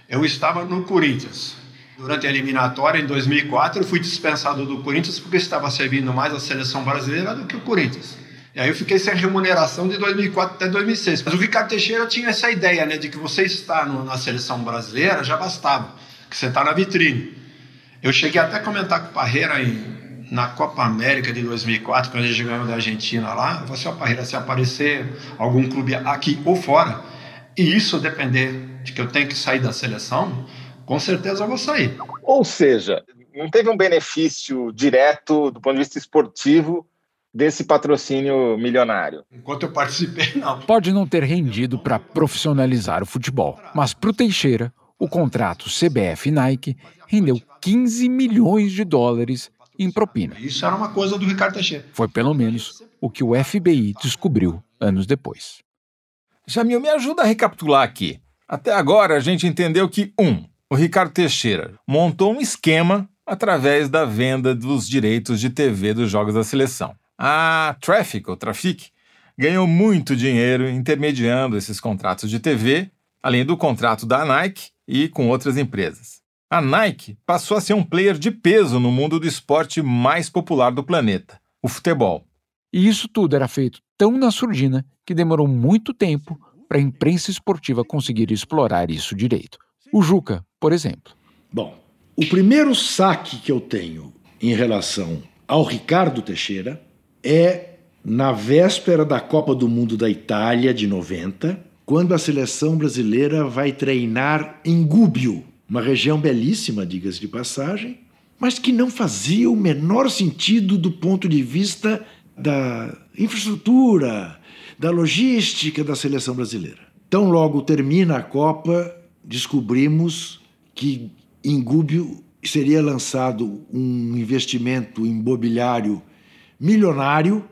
eu estava no Corinthians. Durante a eliminatória, em 2004, eu fui dispensado do Corinthians porque estava servindo mais a seleção brasileira do que o Corinthians. E aí eu fiquei sem remuneração de 2004 até 2006. Mas o Ricardo Teixeira tinha essa ideia, né, de que você estar no, na seleção brasileira já bastava, que você está na vitrine. Eu cheguei até a comentar com o Parreira em, na Copa América de 2004, quando a gente ganhou da Argentina lá. Eu falei assim, Parreira, se aparecer algum clube aqui ou fora, e isso depender de que eu tenho que sair da seleção, com certeza eu vou sair. Ou seja, não teve um benefício direto do ponto de vista esportivo desse patrocínio milionário? Enquanto eu participei, [LAUGHS] não. Pode não ter rendido para profissionalizar o futebol, mas para o Teixeira, o contrato CBF Nike rendeu 15 milhões de dólares em propina. Isso era uma coisa do Ricardo Teixeira. Foi pelo menos o que o FBI descobriu anos depois. Jamil, me ajuda a recapitular aqui. Até agora a gente entendeu que, um, o Ricardo Teixeira montou um esquema através da venda dos direitos de TV dos jogos da seleção. A Traffic, ou Trafic, ganhou muito dinheiro intermediando esses contratos de TV, além do contrato da Nike e com outras empresas. A Nike passou a ser um player de peso no mundo do esporte mais popular do planeta, o futebol. E isso tudo era feito tão na surdina que demorou muito tempo para a imprensa esportiva conseguir explorar isso direito. O Juca, por exemplo. Bom, o primeiro saque que eu tenho em relação ao Ricardo Teixeira é na véspera da Copa do Mundo da Itália de 90, quando a seleção brasileira vai treinar em Gúbio, uma região belíssima, diga-se de passagem, mas que não fazia o menor sentido do ponto de vista da infraestrutura, da logística da seleção brasileira. Tão logo termina a Copa, descobrimos que em Gúbio seria lançado um investimento imobiliário milionário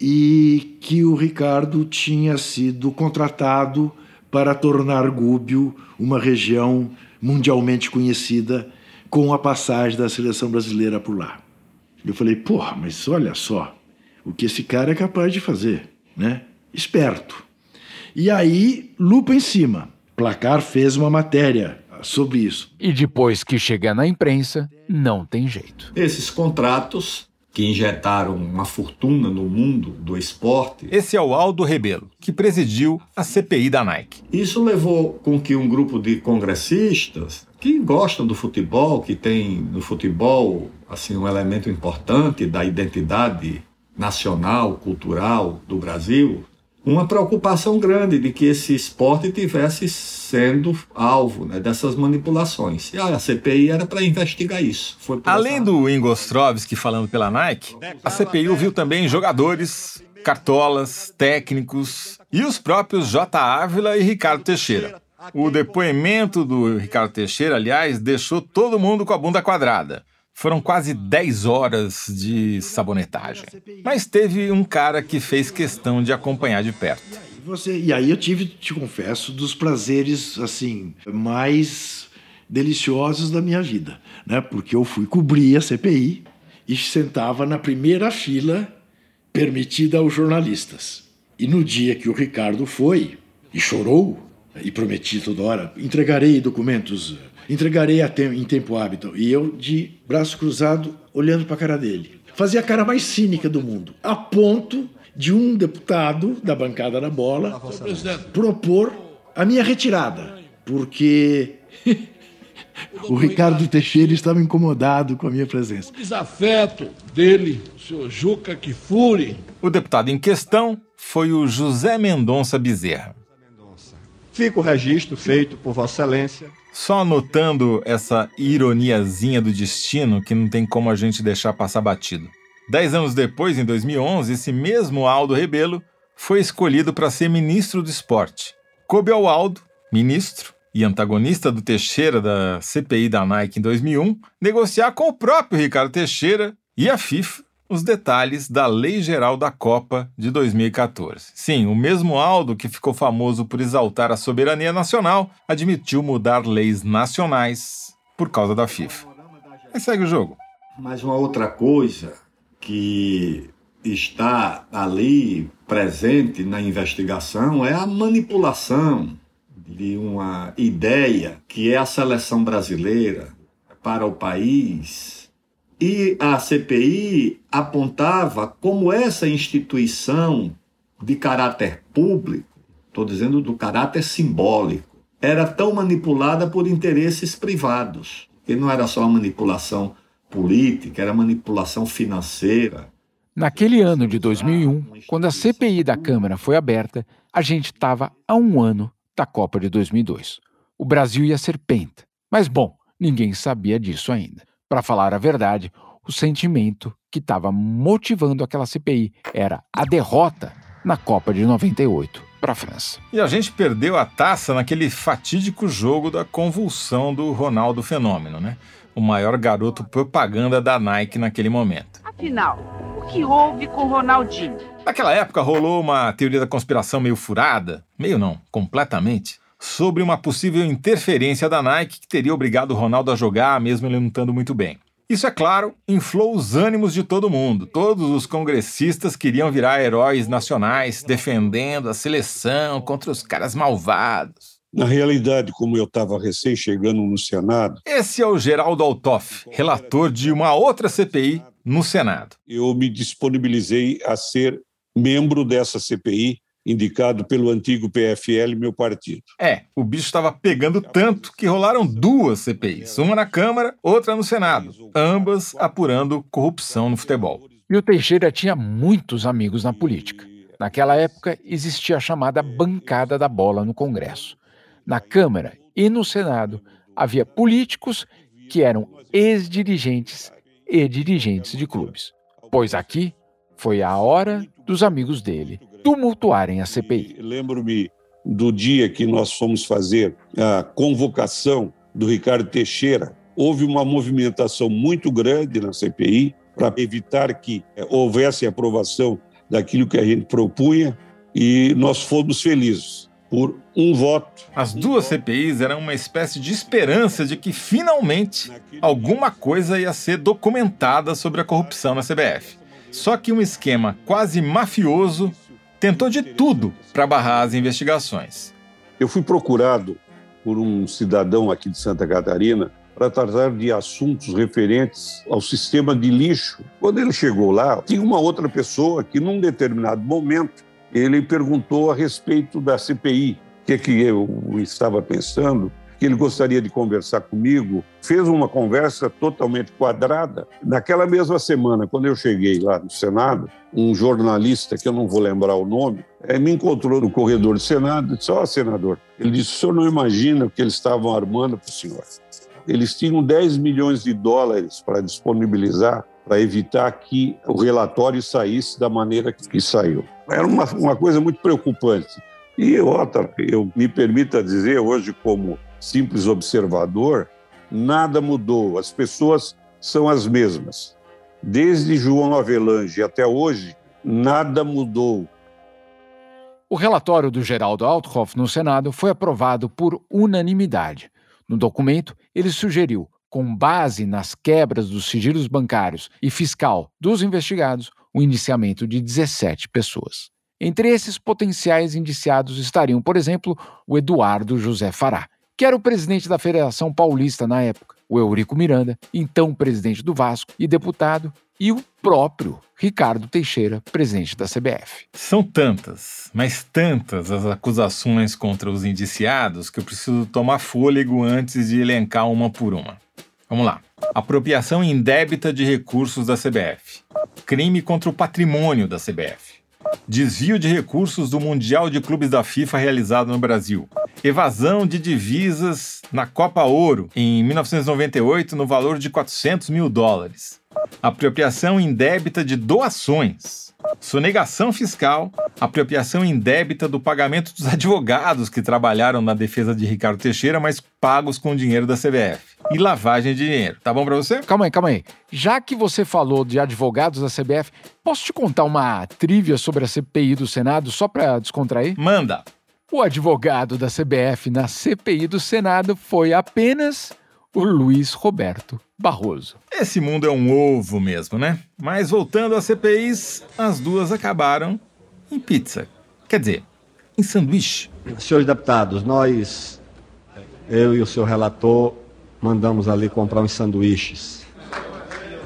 e que o Ricardo tinha sido contratado para tornar Gúbio uma região mundialmente conhecida com a passagem da seleção brasileira por lá. Eu falei, porra, mas olha só o que esse cara é capaz de fazer, né? Esperto. E aí, lupa em cima. Placar fez uma matéria sobre isso. E depois que chega na imprensa, não tem jeito. Esses contratos que injetaram uma fortuna no mundo do esporte. Esse é o Aldo Rebelo, que presidiu a CPI da Nike. Isso levou com que um grupo de congressistas que gostam do futebol, que tem no futebol assim um elemento importante da identidade nacional, cultural do Brasil, uma preocupação grande de que esse esporte tivesse sendo alvo né, dessas manipulações. E a CPI era para investigar isso. Além essa... do Ingo Ostrovski falando pela Nike, a CPI ouviu também jogadores, cartolas, técnicos e os próprios J. Ávila e Ricardo Teixeira. O depoimento do Ricardo Teixeira, aliás, deixou todo mundo com a bunda quadrada. Foram quase 10 horas de sabonetagem. Mas teve um cara que fez questão de acompanhar de perto. Você, e aí eu tive, te confesso, dos prazeres assim mais deliciosos da minha vida, né? Porque eu fui cobrir a CPI e sentava na primeira fila permitida aos jornalistas. E no dia que o Ricardo foi e chorou e prometi toda hora, entregarei documentos entregarei em tempo hábito. E eu, de braço cruzado, olhando para a cara dele. Fazia a cara mais cínica do mundo, a ponto de um deputado da bancada da bola propor a minha retirada, porque [LAUGHS] o Ricardo Teixeira estava incomodado com a minha presença. O desafeto dele, o senhor Juca Kifuri. O deputado em questão foi o José Mendonça Bezerra. Fica o registro feito por Vossa Excelência só anotando essa ironiazinha do destino que não tem como a gente deixar passar batido. Dez anos depois, em 2011, esse mesmo Aldo Rebelo foi escolhido para ser ministro do esporte. Coube ao Aldo, ministro e antagonista do Teixeira da CPI da Nike em 2001, negociar com o próprio Ricardo Teixeira e a FIFA os detalhes da Lei Geral da Copa de 2014. Sim, o mesmo Aldo que ficou famoso por exaltar a soberania nacional admitiu mudar leis nacionais por causa da FIFA. Mas segue o jogo. Mas uma outra coisa que está ali presente na investigação é a manipulação de uma ideia que é a seleção brasileira para o país e a CPI apontava como essa instituição de caráter público, estou dizendo do caráter simbólico, era tão manipulada por interesses privados. E não era só manipulação política, era manipulação financeira. Naquele ano de 2001, quando a CPI da Câmara foi aberta, a gente estava a um ano da Copa de 2002. O Brasil ia ser penta. Mas, bom, ninguém sabia disso ainda. Para falar a verdade, o sentimento que estava motivando aquela CPI era a derrota na Copa de 98 para a França. E a gente perdeu a taça naquele fatídico jogo da convulsão do Ronaldo Fenômeno, né? O maior garoto propaganda da Nike naquele momento. Afinal, o que houve com Ronaldinho? Naquela época rolou uma teoria da conspiração meio furada, meio não, completamente, sobre uma possível interferência da Nike que teria obrigado o Ronaldo a jogar, mesmo ele não estando muito bem. Isso, é claro, inflou os ânimos de todo mundo. Todos os congressistas queriam virar heróis nacionais, defendendo a seleção contra os caras malvados. Na realidade, como eu estava recém chegando no Senado. Esse é o Geraldo Altoff, relator de uma outra CPI no Senado. Eu me disponibilizei a ser membro dessa CPI indicado pelo antigo PFL, meu partido. É, o bicho estava pegando tanto que rolaram duas CPIs, uma na Câmara, outra no Senado, ambas apurando corrupção no futebol. E o Teixeira tinha muitos amigos na política. Naquela época existia a chamada bancada da bola no Congresso. Na Câmara e no Senado havia políticos que eram ex-dirigentes e dirigentes de clubes. Pois aqui foi a hora dos amigos dele tumultuarem a CPI. Lembro-me do dia que nós fomos fazer a convocação do Ricardo Teixeira. Houve uma movimentação muito grande na CPI para evitar que eh, houvesse aprovação daquilo que a gente propunha e nós fomos felizes por um voto. As duas CPIs eram uma espécie de esperança de que finalmente alguma coisa ia ser documentada sobre a corrupção na CBF. Só que um esquema quase mafioso tentou de tudo para barrar as investigações. Eu fui procurado por um cidadão aqui de Santa Catarina para tratar de assuntos referentes ao sistema de lixo. Quando ele chegou lá, tinha uma outra pessoa que, num determinado momento, ele perguntou a respeito da CPI, o que, é que eu estava pensando, que ele gostaria de conversar comigo. Fez uma conversa totalmente quadrada. Naquela mesma semana, quando eu cheguei lá no Senado, um jornalista, que eu não vou lembrar o nome, eh, me encontrou no corredor do Senado e disse: Ó, oh, senador, ele disse: o senhor não imagina o que eles estavam armando para o senhor. Eles tinham 10 milhões de dólares para disponibilizar para evitar que o relatório saísse da maneira que saiu. Era uma, uma coisa muito preocupante. E outra, eu me permita dizer hoje como simples observador, nada mudou. As pessoas são as mesmas. Desde João Avelange até hoje, nada mudou. O relatório do Geraldo Althoff no Senado foi aprovado por unanimidade. No documento, ele sugeriu, com base nas quebras dos sigilos bancários e fiscal dos investigados, o indiciamento de 17 pessoas. Entre esses potenciais indiciados estariam, por exemplo, o Eduardo José Fará, que era o presidente da Federação Paulista na época, o Eurico Miranda, então presidente do Vasco e deputado, e o próprio Ricardo Teixeira, presidente da CBF. São tantas, mas tantas as acusações contra os indiciados que eu preciso tomar fôlego antes de elencar uma por uma. Vamos lá. Apropriação indébita de recursos da CBF. Crime contra o patrimônio da CBF. Desvio de recursos do Mundial de Clubes da FIFA realizado no Brasil. Evasão de divisas na Copa Ouro em 1998 no valor de 400 mil dólares. Apropriação indébita de doações. Sonegação fiscal, apropriação indébita do pagamento dos advogados que trabalharam na defesa de Ricardo Teixeira, mas pagos com dinheiro da CBF. E lavagem de dinheiro. Tá bom para você? Calma aí, calma aí. Já que você falou de advogados da CBF, posso te contar uma trivia sobre a CPI do Senado só para descontrair? Manda. O advogado da CBF na CPI do Senado foi apenas o Luiz Roberto Barroso. Esse mundo é um ovo mesmo, né? Mas voltando às CPIs, as duas acabaram em pizza. Quer dizer, em sanduíche. Senhores deputados, nós, eu e o seu relator, mandamos ali comprar uns sanduíches.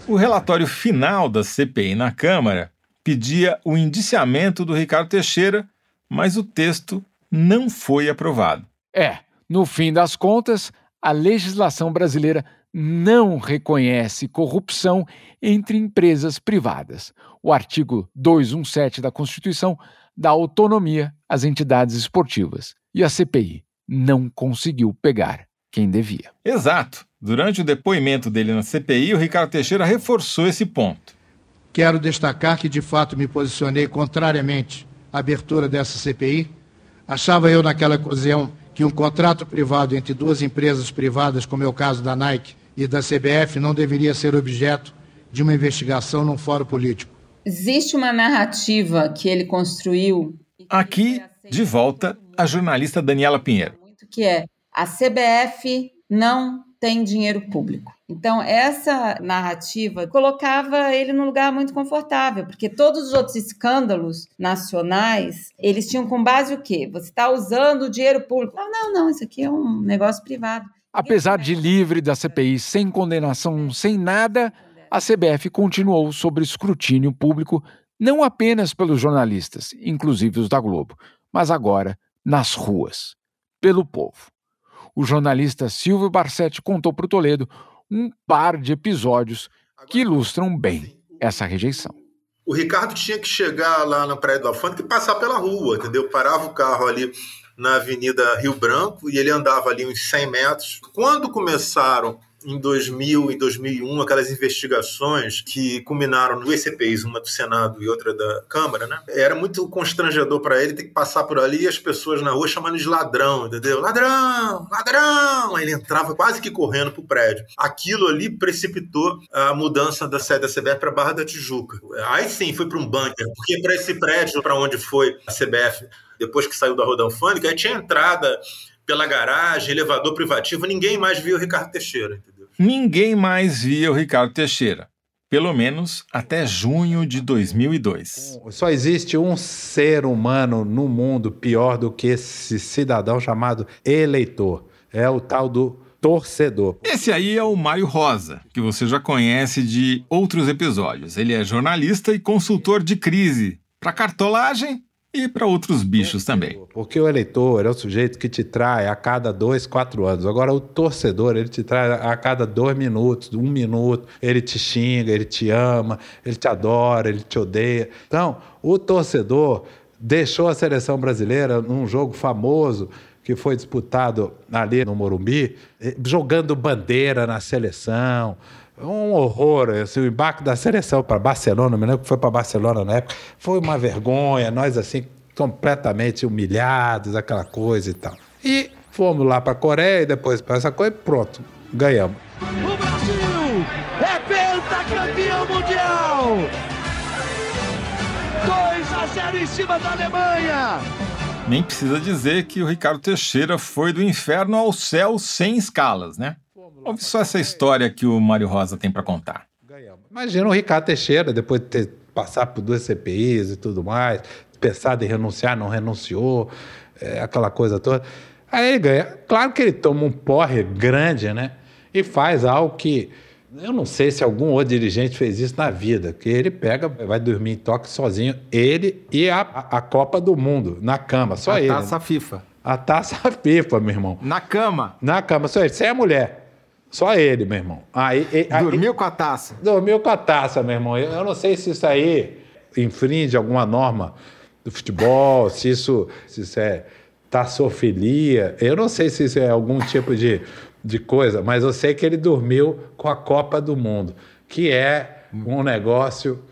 O relatório final da CPI na Câmara pedia o indiciamento do Ricardo Teixeira, mas o texto não foi aprovado. É, no fim das contas, a legislação brasileira não reconhece corrupção entre empresas privadas. O artigo 217 da Constituição dá autonomia às entidades esportivas. E a CPI não conseguiu pegar quem devia. Exato. Durante o depoimento dele na CPI, o Ricardo Teixeira reforçou esse ponto. Quero destacar que, de fato, me posicionei contrariamente à abertura dessa CPI. Achava eu, naquela ocasião, que um contrato privado entre duas empresas privadas, como é o caso da Nike e da CBF, não deveria ser objeto de uma investigação num fórum político. Existe uma narrativa que ele construiu. Aqui, de volta, a jornalista Daniela Pinheiro. Que é a CBF não tem dinheiro público. Então, essa narrativa colocava ele num lugar muito confortável, porque todos os outros escândalos nacionais, eles tinham com base o quê? Você está usando o dinheiro público. Não, não, não, isso aqui é um negócio privado. Apesar de livre da CPI, sem condenação, sem nada, a CBF continuou sob escrutínio público, não apenas pelos jornalistas, inclusive os da Globo, mas agora nas ruas, pelo povo o jornalista Silvio Barsetti contou para o Toledo um par de episódios que ilustram bem essa rejeição. O Ricardo tinha que chegar lá na Praia do Alfândega e passar pela rua, entendeu? Parava o carro ali na Avenida Rio Branco e ele andava ali uns 100 metros. Quando começaram em 2000 e 2001, aquelas investigações que culminaram duas CPIs, uma do Senado e outra da Câmara, né? Era muito constrangedor para ele ter que passar por ali e as pessoas na rua chamando de ladrão, entendeu? Ladrão, ladrão! Aí ele entrava quase que correndo pro prédio. Aquilo ali precipitou a mudança da sede da CBF para Barra da Tijuca. Aí sim, foi para um bunker, porque para esse prédio, para onde foi a CBF, depois que saiu da Roda Alfândega, aí tinha entrada pela garagem, elevador privativo, ninguém mais via o Ricardo Teixeira. Entendeu? Ninguém mais via o Ricardo Teixeira. Pelo menos até junho de 2002. Só existe um ser humano no mundo pior do que esse cidadão chamado eleitor. É o tal do torcedor. Esse aí é o Mário Rosa, que você já conhece de outros episódios. Ele é jornalista e consultor de crise para cartolagem e para outros bichos também. Porque o eleitor é o sujeito que te trai a cada dois, quatro anos. Agora, o torcedor, ele te trai a cada dois minutos, um minuto. Ele te xinga, ele te ama, ele te adora, ele te odeia. Então, o torcedor deixou a seleção brasileira num jogo famoso que foi disputado ali no Morumbi, eh, jogando bandeira na seleção, um horror. Assim, o embarque da seleção para Barcelona, me lembro que foi para Barcelona na época, foi uma vergonha, nós assim, completamente humilhados, aquela coisa e tal. E fomos lá para a Coreia e depois para essa coisa e pronto, ganhamos. O Brasil é pentacampeão mundial! 2 a 0 em cima da Alemanha! Nem precisa dizer que o Ricardo Teixeira foi do inferno ao céu sem escalas, né? Ouve só essa história que o Mário Rosa tem para contar. Imagina o Ricardo Teixeira, depois de ter passado por duas CPIs e tudo mais, pensado em renunciar, não renunciou, é, aquela coisa toda. Aí ele ganha. Claro que ele toma um porre grande, né? E faz algo que. Eu não sei se algum outro dirigente fez isso na vida, que ele pega, vai dormir em toque sozinho, ele e a, a Copa do Mundo, na cama, só a ele. taça né? FIFA. A taça [LAUGHS] FIFA, meu irmão. Na cama. Na cama, só ele. Sem a mulher. Só ele, meu irmão. Aí, aí, Dormiu com a taça. Dormiu com a taça, meu irmão. Eu não sei se isso aí infringe alguma norma do futebol, se isso, se isso é taçofilia. Eu não sei se isso é algum tipo de, de coisa, mas eu sei que ele dormiu com a Copa do Mundo, que é um negócio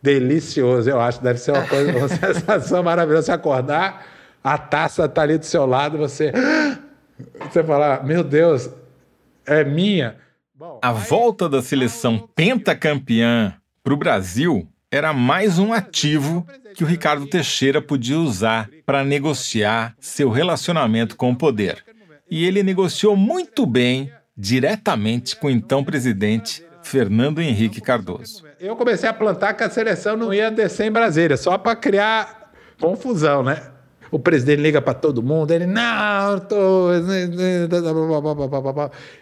delicioso, eu acho. Deve ser uma coisa, uma [LAUGHS] sensação maravilhosa. Você acordar, a taça tá ali do seu lado, você. [GASPS] Você falar, meu Deus, é minha. A volta da seleção pentacampeã para o Brasil era mais um ativo que o Ricardo Teixeira podia usar para negociar seu relacionamento com o poder. E ele negociou muito bem diretamente com o então presidente Fernando Henrique Cardoso. Eu comecei a plantar que a seleção não ia descer em Brasília, só para criar confusão, né? O presidente liga para todo mundo, ele, não, tô...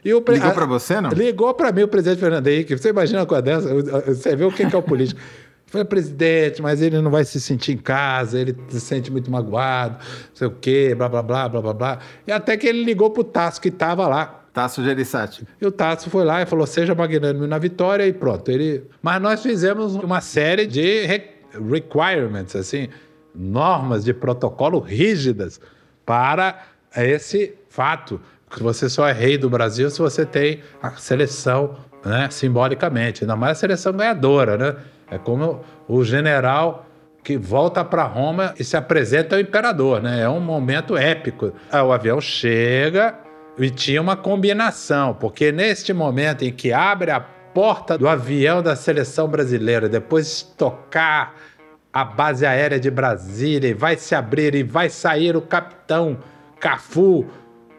E o pre... Ligou para você, não? Ligou para mim o presidente Fernando Henrique. Você imagina uma coisa dessa? Você vê o que é o político. Falei, presidente, mas ele não vai se sentir em casa, ele se sente muito magoado, não sei o quê, blá, blá, blá, blá, blá, blá. E até que ele ligou pro Tasso, que estava lá. Tasso Gereissati. E o Tasso foi lá e falou, seja magnânimo na vitória, e pronto. Ele... Mas nós fizemos uma série de requirements, assim, normas de protocolo rígidas para esse fato Você só é rei do Brasil se você tem a seleção, né, simbolicamente, ainda mais a seleção ganhadora, né? É como o general que volta para Roma e se apresenta ao imperador, né? É um momento épico. Ah, o avião chega e tinha uma combinação, porque neste momento em que abre a porta do avião da seleção brasileira, depois de tocar a base aérea de Brasília, e vai se abrir e vai sair o capitão Cafu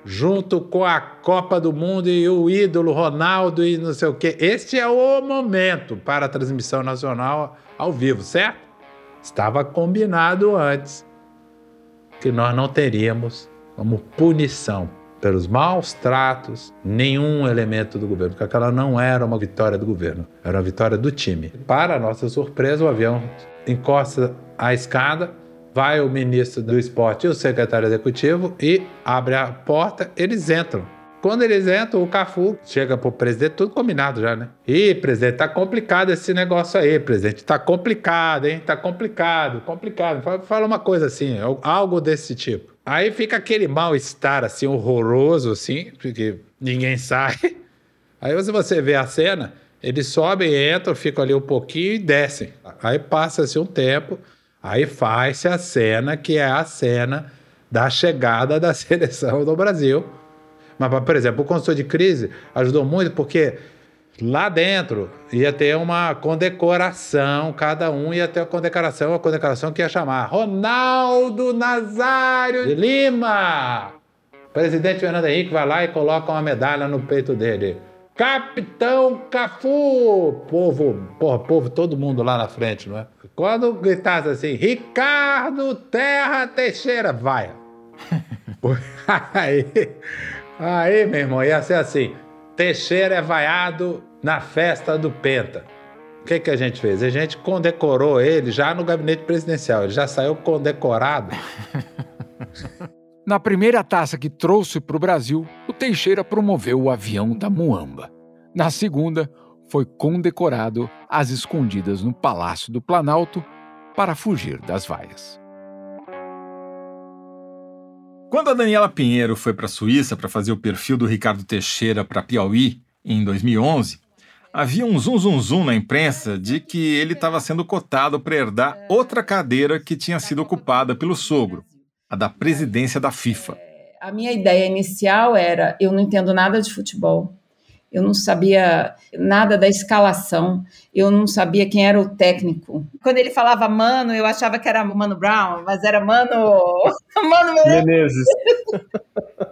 junto com a Copa do Mundo e o ídolo Ronaldo e não sei o quê. Este é o momento para a transmissão nacional ao vivo, certo? Estava combinado antes que nós não teríamos como punição pelos maus tratos nenhum elemento do governo, porque aquela não era uma vitória do governo, era uma vitória do time. Para nossa surpresa, o avião encosta a escada vai o ministro do esporte e o secretário executivo e abre a porta, eles entram. Quando eles entram, o Cafu chega pro presidente, tudo combinado já, né? Ih, presidente, tá complicado esse negócio aí, presidente. Tá complicado, hein? Tá complicado, complicado. Fala uma coisa assim, algo desse tipo. Aí fica aquele mal-estar, assim, horroroso, assim, porque ninguém sai. Aí você vê a cena, eles sobem, entram, ficam ali um pouquinho e descem. Aí passa-se um tempo, Aí faz-se a cena que é a cena da chegada da [LAUGHS] seleção do Brasil. Mas, por exemplo, o consultor de crise ajudou muito porque lá dentro ia ter uma condecoração, cada um ia ter uma condecoração, uma condecoração que ia chamar Ronaldo Nazário de Lima. O presidente Fernando Henrique vai lá e coloca uma medalha no peito dele. Capitão Cafu! Povo, porra, povo, todo mundo lá na frente, não é? Quando gritasse assim, Ricardo Terra Teixeira, vai. [LAUGHS] aí, aí, meu irmão, ia ser assim, Teixeira é vaiado na festa do Penta. O que, que a gente fez? A gente condecorou ele já no gabinete presidencial, ele já saiu condecorado. [LAUGHS] Na primeira taça que trouxe para o Brasil, o Teixeira promoveu o avião da Muamba. Na segunda, foi condecorado às escondidas no Palácio do Planalto para fugir das vaias. Quando a Daniela Pinheiro foi para a Suíça para fazer o perfil do Ricardo Teixeira para Piauí em 2011, havia um zum zum zum na imprensa de que ele estava sendo cotado para herdar outra cadeira que tinha sido ocupada pelo sogro, a da presidência da FIFA. A minha ideia inicial era: eu não entendo nada de futebol, eu não sabia nada da escalação, eu não sabia quem era o técnico. Quando ele falava Mano, eu achava que era Mano Brown, mas era Mano. [LAUGHS] Mano Menezes.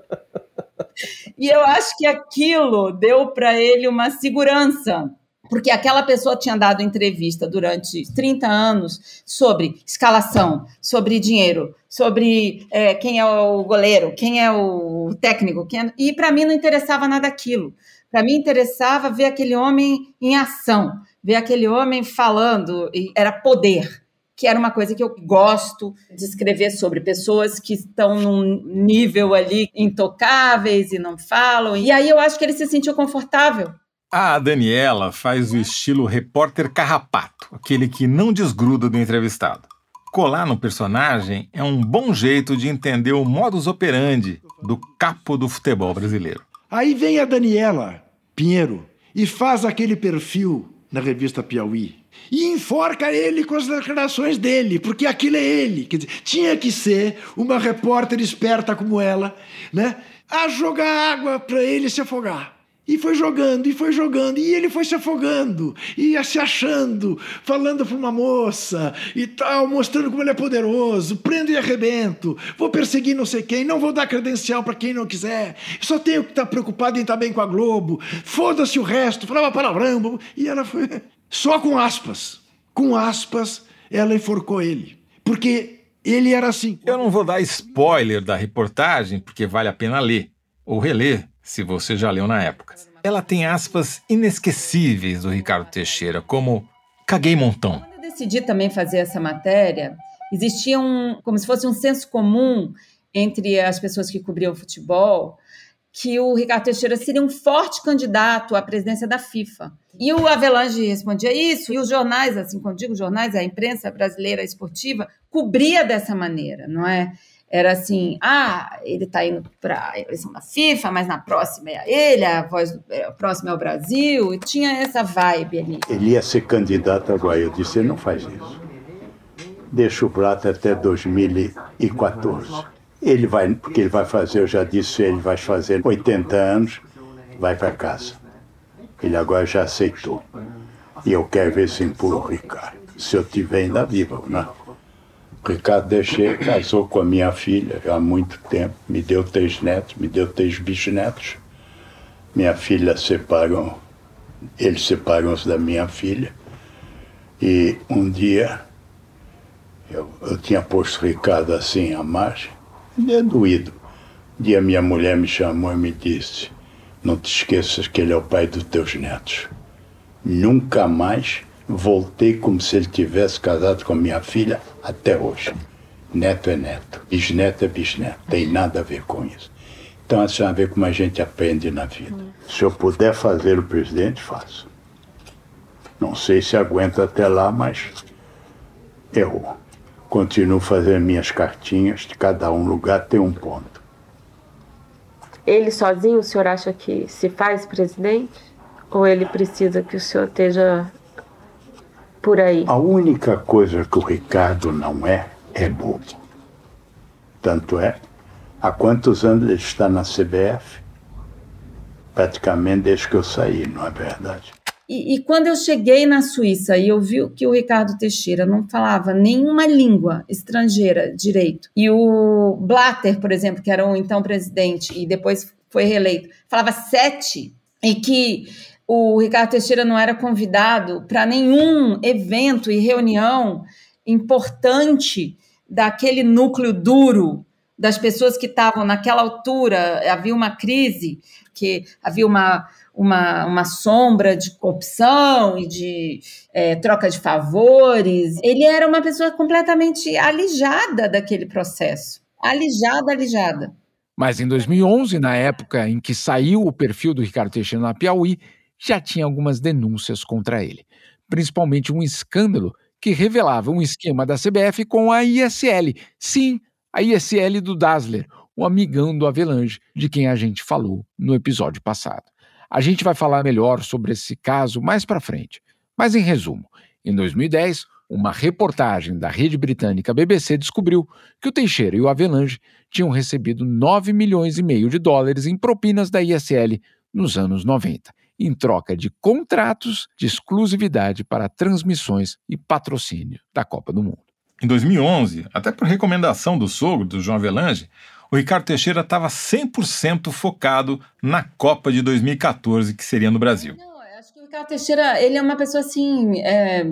[LAUGHS] e eu acho que aquilo deu para ele uma segurança porque aquela pessoa tinha dado entrevista durante 30 anos sobre escalação, sobre dinheiro, sobre é, quem é o goleiro, quem é o técnico, é... e para mim não interessava nada aquilo. Para mim interessava ver aquele homem em ação, ver aquele homem falando, era poder, que era uma coisa que eu gosto de escrever sobre pessoas que estão num nível ali intocáveis e não falam. E aí eu acho que ele se sentiu confortável a Daniela faz o estilo repórter carrapato, aquele que não desgruda do entrevistado. Colar no personagem é um bom jeito de entender o modus operandi do capo do futebol brasileiro. Aí vem a Daniela Pinheiro e faz aquele perfil na revista Piauí. E enforca ele com as declarações dele, porque aquilo é ele. Quer dizer, tinha que ser uma repórter esperta como ela, né? A jogar água para ele se afogar. E foi jogando, e foi jogando, e ele foi se afogando, ia se achando, falando para uma moça e tal, mostrando como ele é poderoso, prendo e arrebento, vou perseguir não sei quem, não vou dar credencial para quem não quiser, só tenho que estar tá preocupado em estar tá bem com a Globo, foda-se o resto, falava palavrão, e ela foi. Só com aspas, com aspas, ela enforcou ele, porque ele era assim. Eu não vou dar spoiler da reportagem, porque vale a pena ler ou reler se você já leu na época. Ela tem aspas inesquecíveis do Ricardo Teixeira, como caguei montão. Quando eu decidi também fazer essa matéria, existia um, como se fosse um senso comum entre as pessoas que cobriam futebol, que o Ricardo Teixeira seria um forte candidato à presidência da FIFA. E o Avelange respondia isso, e os jornais, assim, quando digo jornais, a imprensa brasileira esportiva, cobria dessa maneira, não é? Era assim, ah, ele está indo para a eleição da FIFA, mas na próxima é ele, a voz a próxima é o Brasil, e tinha essa vibe ali. Ele ia ser candidato agora, eu disse, ele não faz isso. Deixa o Prata até 2014. Ele vai, porque ele vai fazer, eu já disse, ele vai fazer 80 anos, vai para casa. Ele agora já aceitou. E eu quero ver se empurra o Ricardo. Se eu tiver ainda vivo, né? Ricardo Deixer casou com a minha filha há muito tempo. Me deu três netos, me deu três bisnetos. Minha filha separou, eles separam-se da minha filha. E um dia eu, eu tinha posto Ricardo assim à margem ele é doído. Um dia minha mulher me chamou e me disse: Não te esqueças que ele é o pai dos teus netos. Nunca mais voltei como se ele tivesse casado com a minha filha até hoje. Neto é neto, bisneto é bisneto, tem nada a ver com isso. Então, a senhora vê como a gente aprende na vida. Se eu puder fazer o presidente, faço. Não sei se aguento até lá, mas errou. Continuo fazendo minhas cartinhas, de cada um lugar tem um ponto. Ele sozinho, o senhor acha que se faz presidente? Ou ele precisa que o senhor esteja por aí? A única coisa que o Ricardo não é, é bobo. Tanto é, há quantos anos ele está na CBF? Praticamente desde que eu saí, não é verdade? E, e, quando eu cheguei na Suíça e eu vi que o Ricardo Teixeira não falava nenhuma língua estrangeira direito, e o Blatter, por exemplo, que era o então presidente e depois foi reeleito, falava sete, e que o Ricardo Teixeira não era convidado para nenhum evento e reunião importante daquele núcleo duro das pessoas que estavam naquela altura, havia uma crise, que havia uma uma, uma sombra de corrupção e de é, troca de favores. Ele era uma pessoa completamente alijada daquele processo. Alijada, alijada. Mas em 2011, na época em que saiu o perfil do Ricardo Teixeira na Piauí, já tinha algumas denúncias contra ele, principalmente um escândalo que revelava um esquema da CBF com a ISL. Sim, a ISL do Dassler, o amigão do Avelange, de quem a gente falou no episódio passado. A gente vai falar melhor sobre esse caso mais para frente. Mas, em resumo, em 2010, uma reportagem da rede britânica BBC descobriu que o Teixeira e o Avelange tinham recebido 9 milhões e meio de dólares em propinas da ISL nos anos 90, em troca de contratos de exclusividade para transmissões e patrocínio da Copa do Mundo. Em 2011, até por recomendação do sogro do João Avelange, o Ricardo Teixeira estava 100% focado na Copa de 2014, que seria no Brasil. Não, eu acho que o Ricardo Teixeira ele é uma pessoa assim. É,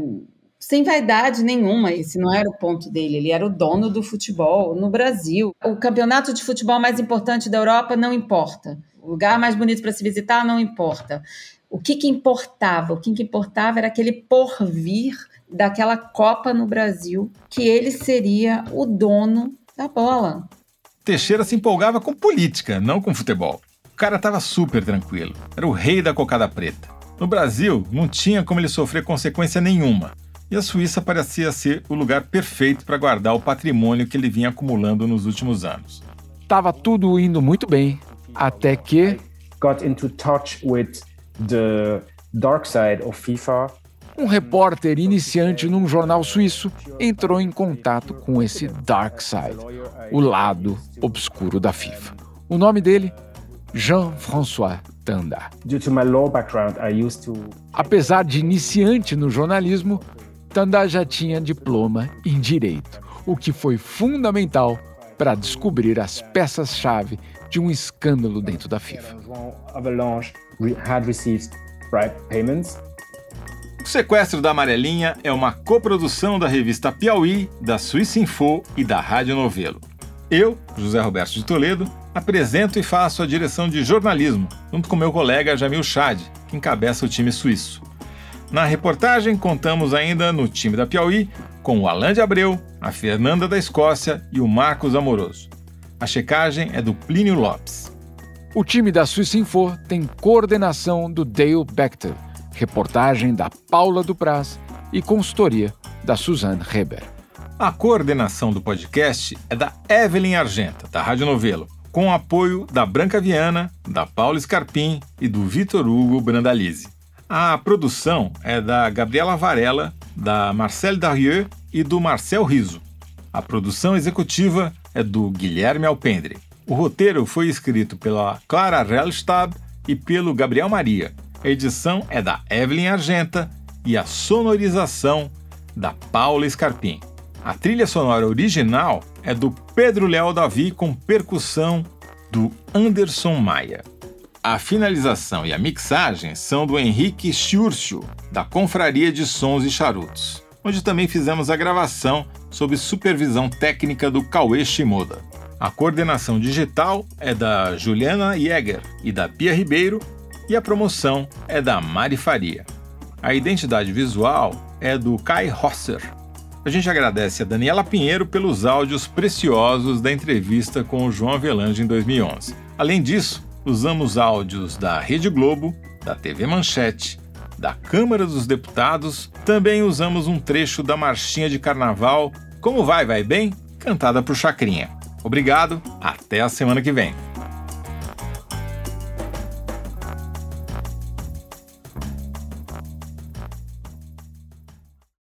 sem vaidade nenhuma, esse não era o ponto dele. Ele era o dono do futebol no Brasil. O campeonato de futebol mais importante da Europa não importa. O lugar mais bonito para se visitar não importa. O que, que importava? O que, que importava era aquele porvir daquela Copa no Brasil, que ele seria o dono da bola. Teixeira se empolgava com política, não com futebol. O cara estava super tranquilo. Era o rei da cocada preta. No Brasil, não tinha como ele sofrer consequência nenhuma. E a Suíça parecia ser o lugar perfeito para guardar o patrimônio que ele vinha acumulando nos últimos anos. Tava tudo indo muito bem, até que got into touch with the dark side of FIFA um repórter iniciante num jornal suíço entrou em contato com esse dark side, o lado obscuro da FIFA. O nome dele? Jean-François Tanda. Apesar de iniciante no jornalismo, Tanda já tinha diploma em direito, o que foi fundamental para descobrir as peças-chave de um escândalo dentro da FIFA. O Sequestro da Amarelinha é uma coprodução da revista Piauí, da Suíça Info e da Rádio Novelo. Eu, José Roberto de Toledo, apresento e faço a direção de jornalismo, junto com meu colega Jamil Chad, que encabeça o time suíço. Na reportagem, contamos ainda no time da Piauí com o Alain de Abreu, a Fernanda da Escócia e o Marcos Amoroso. A checagem é do Plínio Lopes. O time da Suíça Info tem coordenação do Dale Bechter reportagem da Paula Dupraz e consultoria da Suzanne Reber. A coordenação do podcast é da Evelyn Argenta, da Rádio Novelo, com o apoio da Branca Viana, da Paula Scarpim e do Vitor Hugo Brandalize. A produção é da Gabriela Varela, da Marcelle Darieux e do Marcel Riso. A produção executiva é do Guilherme Alpendre. O roteiro foi escrito pela Clara Rellstab e pelo Gabriel Maria. A edição é da Evelyn Argenta e a sonorização da Paula Scarpim. A trilha sonora original é do Pedro Léo Davi com percussão do Anderson Maia. A finalização e a mixagem são do Henrique Schurcio, da Confraria de Sons e Charutos, onde também fizemos a gravação sob supervisão técnica do Cauê Shimoda. A coordenação digital é da Juliana Jäger e da Pia Ribeiro, e a promoção é da Mari Faria. A identidade visual é do Kai Rosser. A gente agradece a Daniela Pinheiro pelos áudios preciosos da entrevista com o João Avelange em 2011. Além disso, usamos áudios da Rede Globo, da TV Manchete, da Câmara dos Deputados, também usamos um trecho da Marchinha de Carnaval Como Vai, Vai Bem, cantada por Chacrinha. Obrigado, até a semana que vem.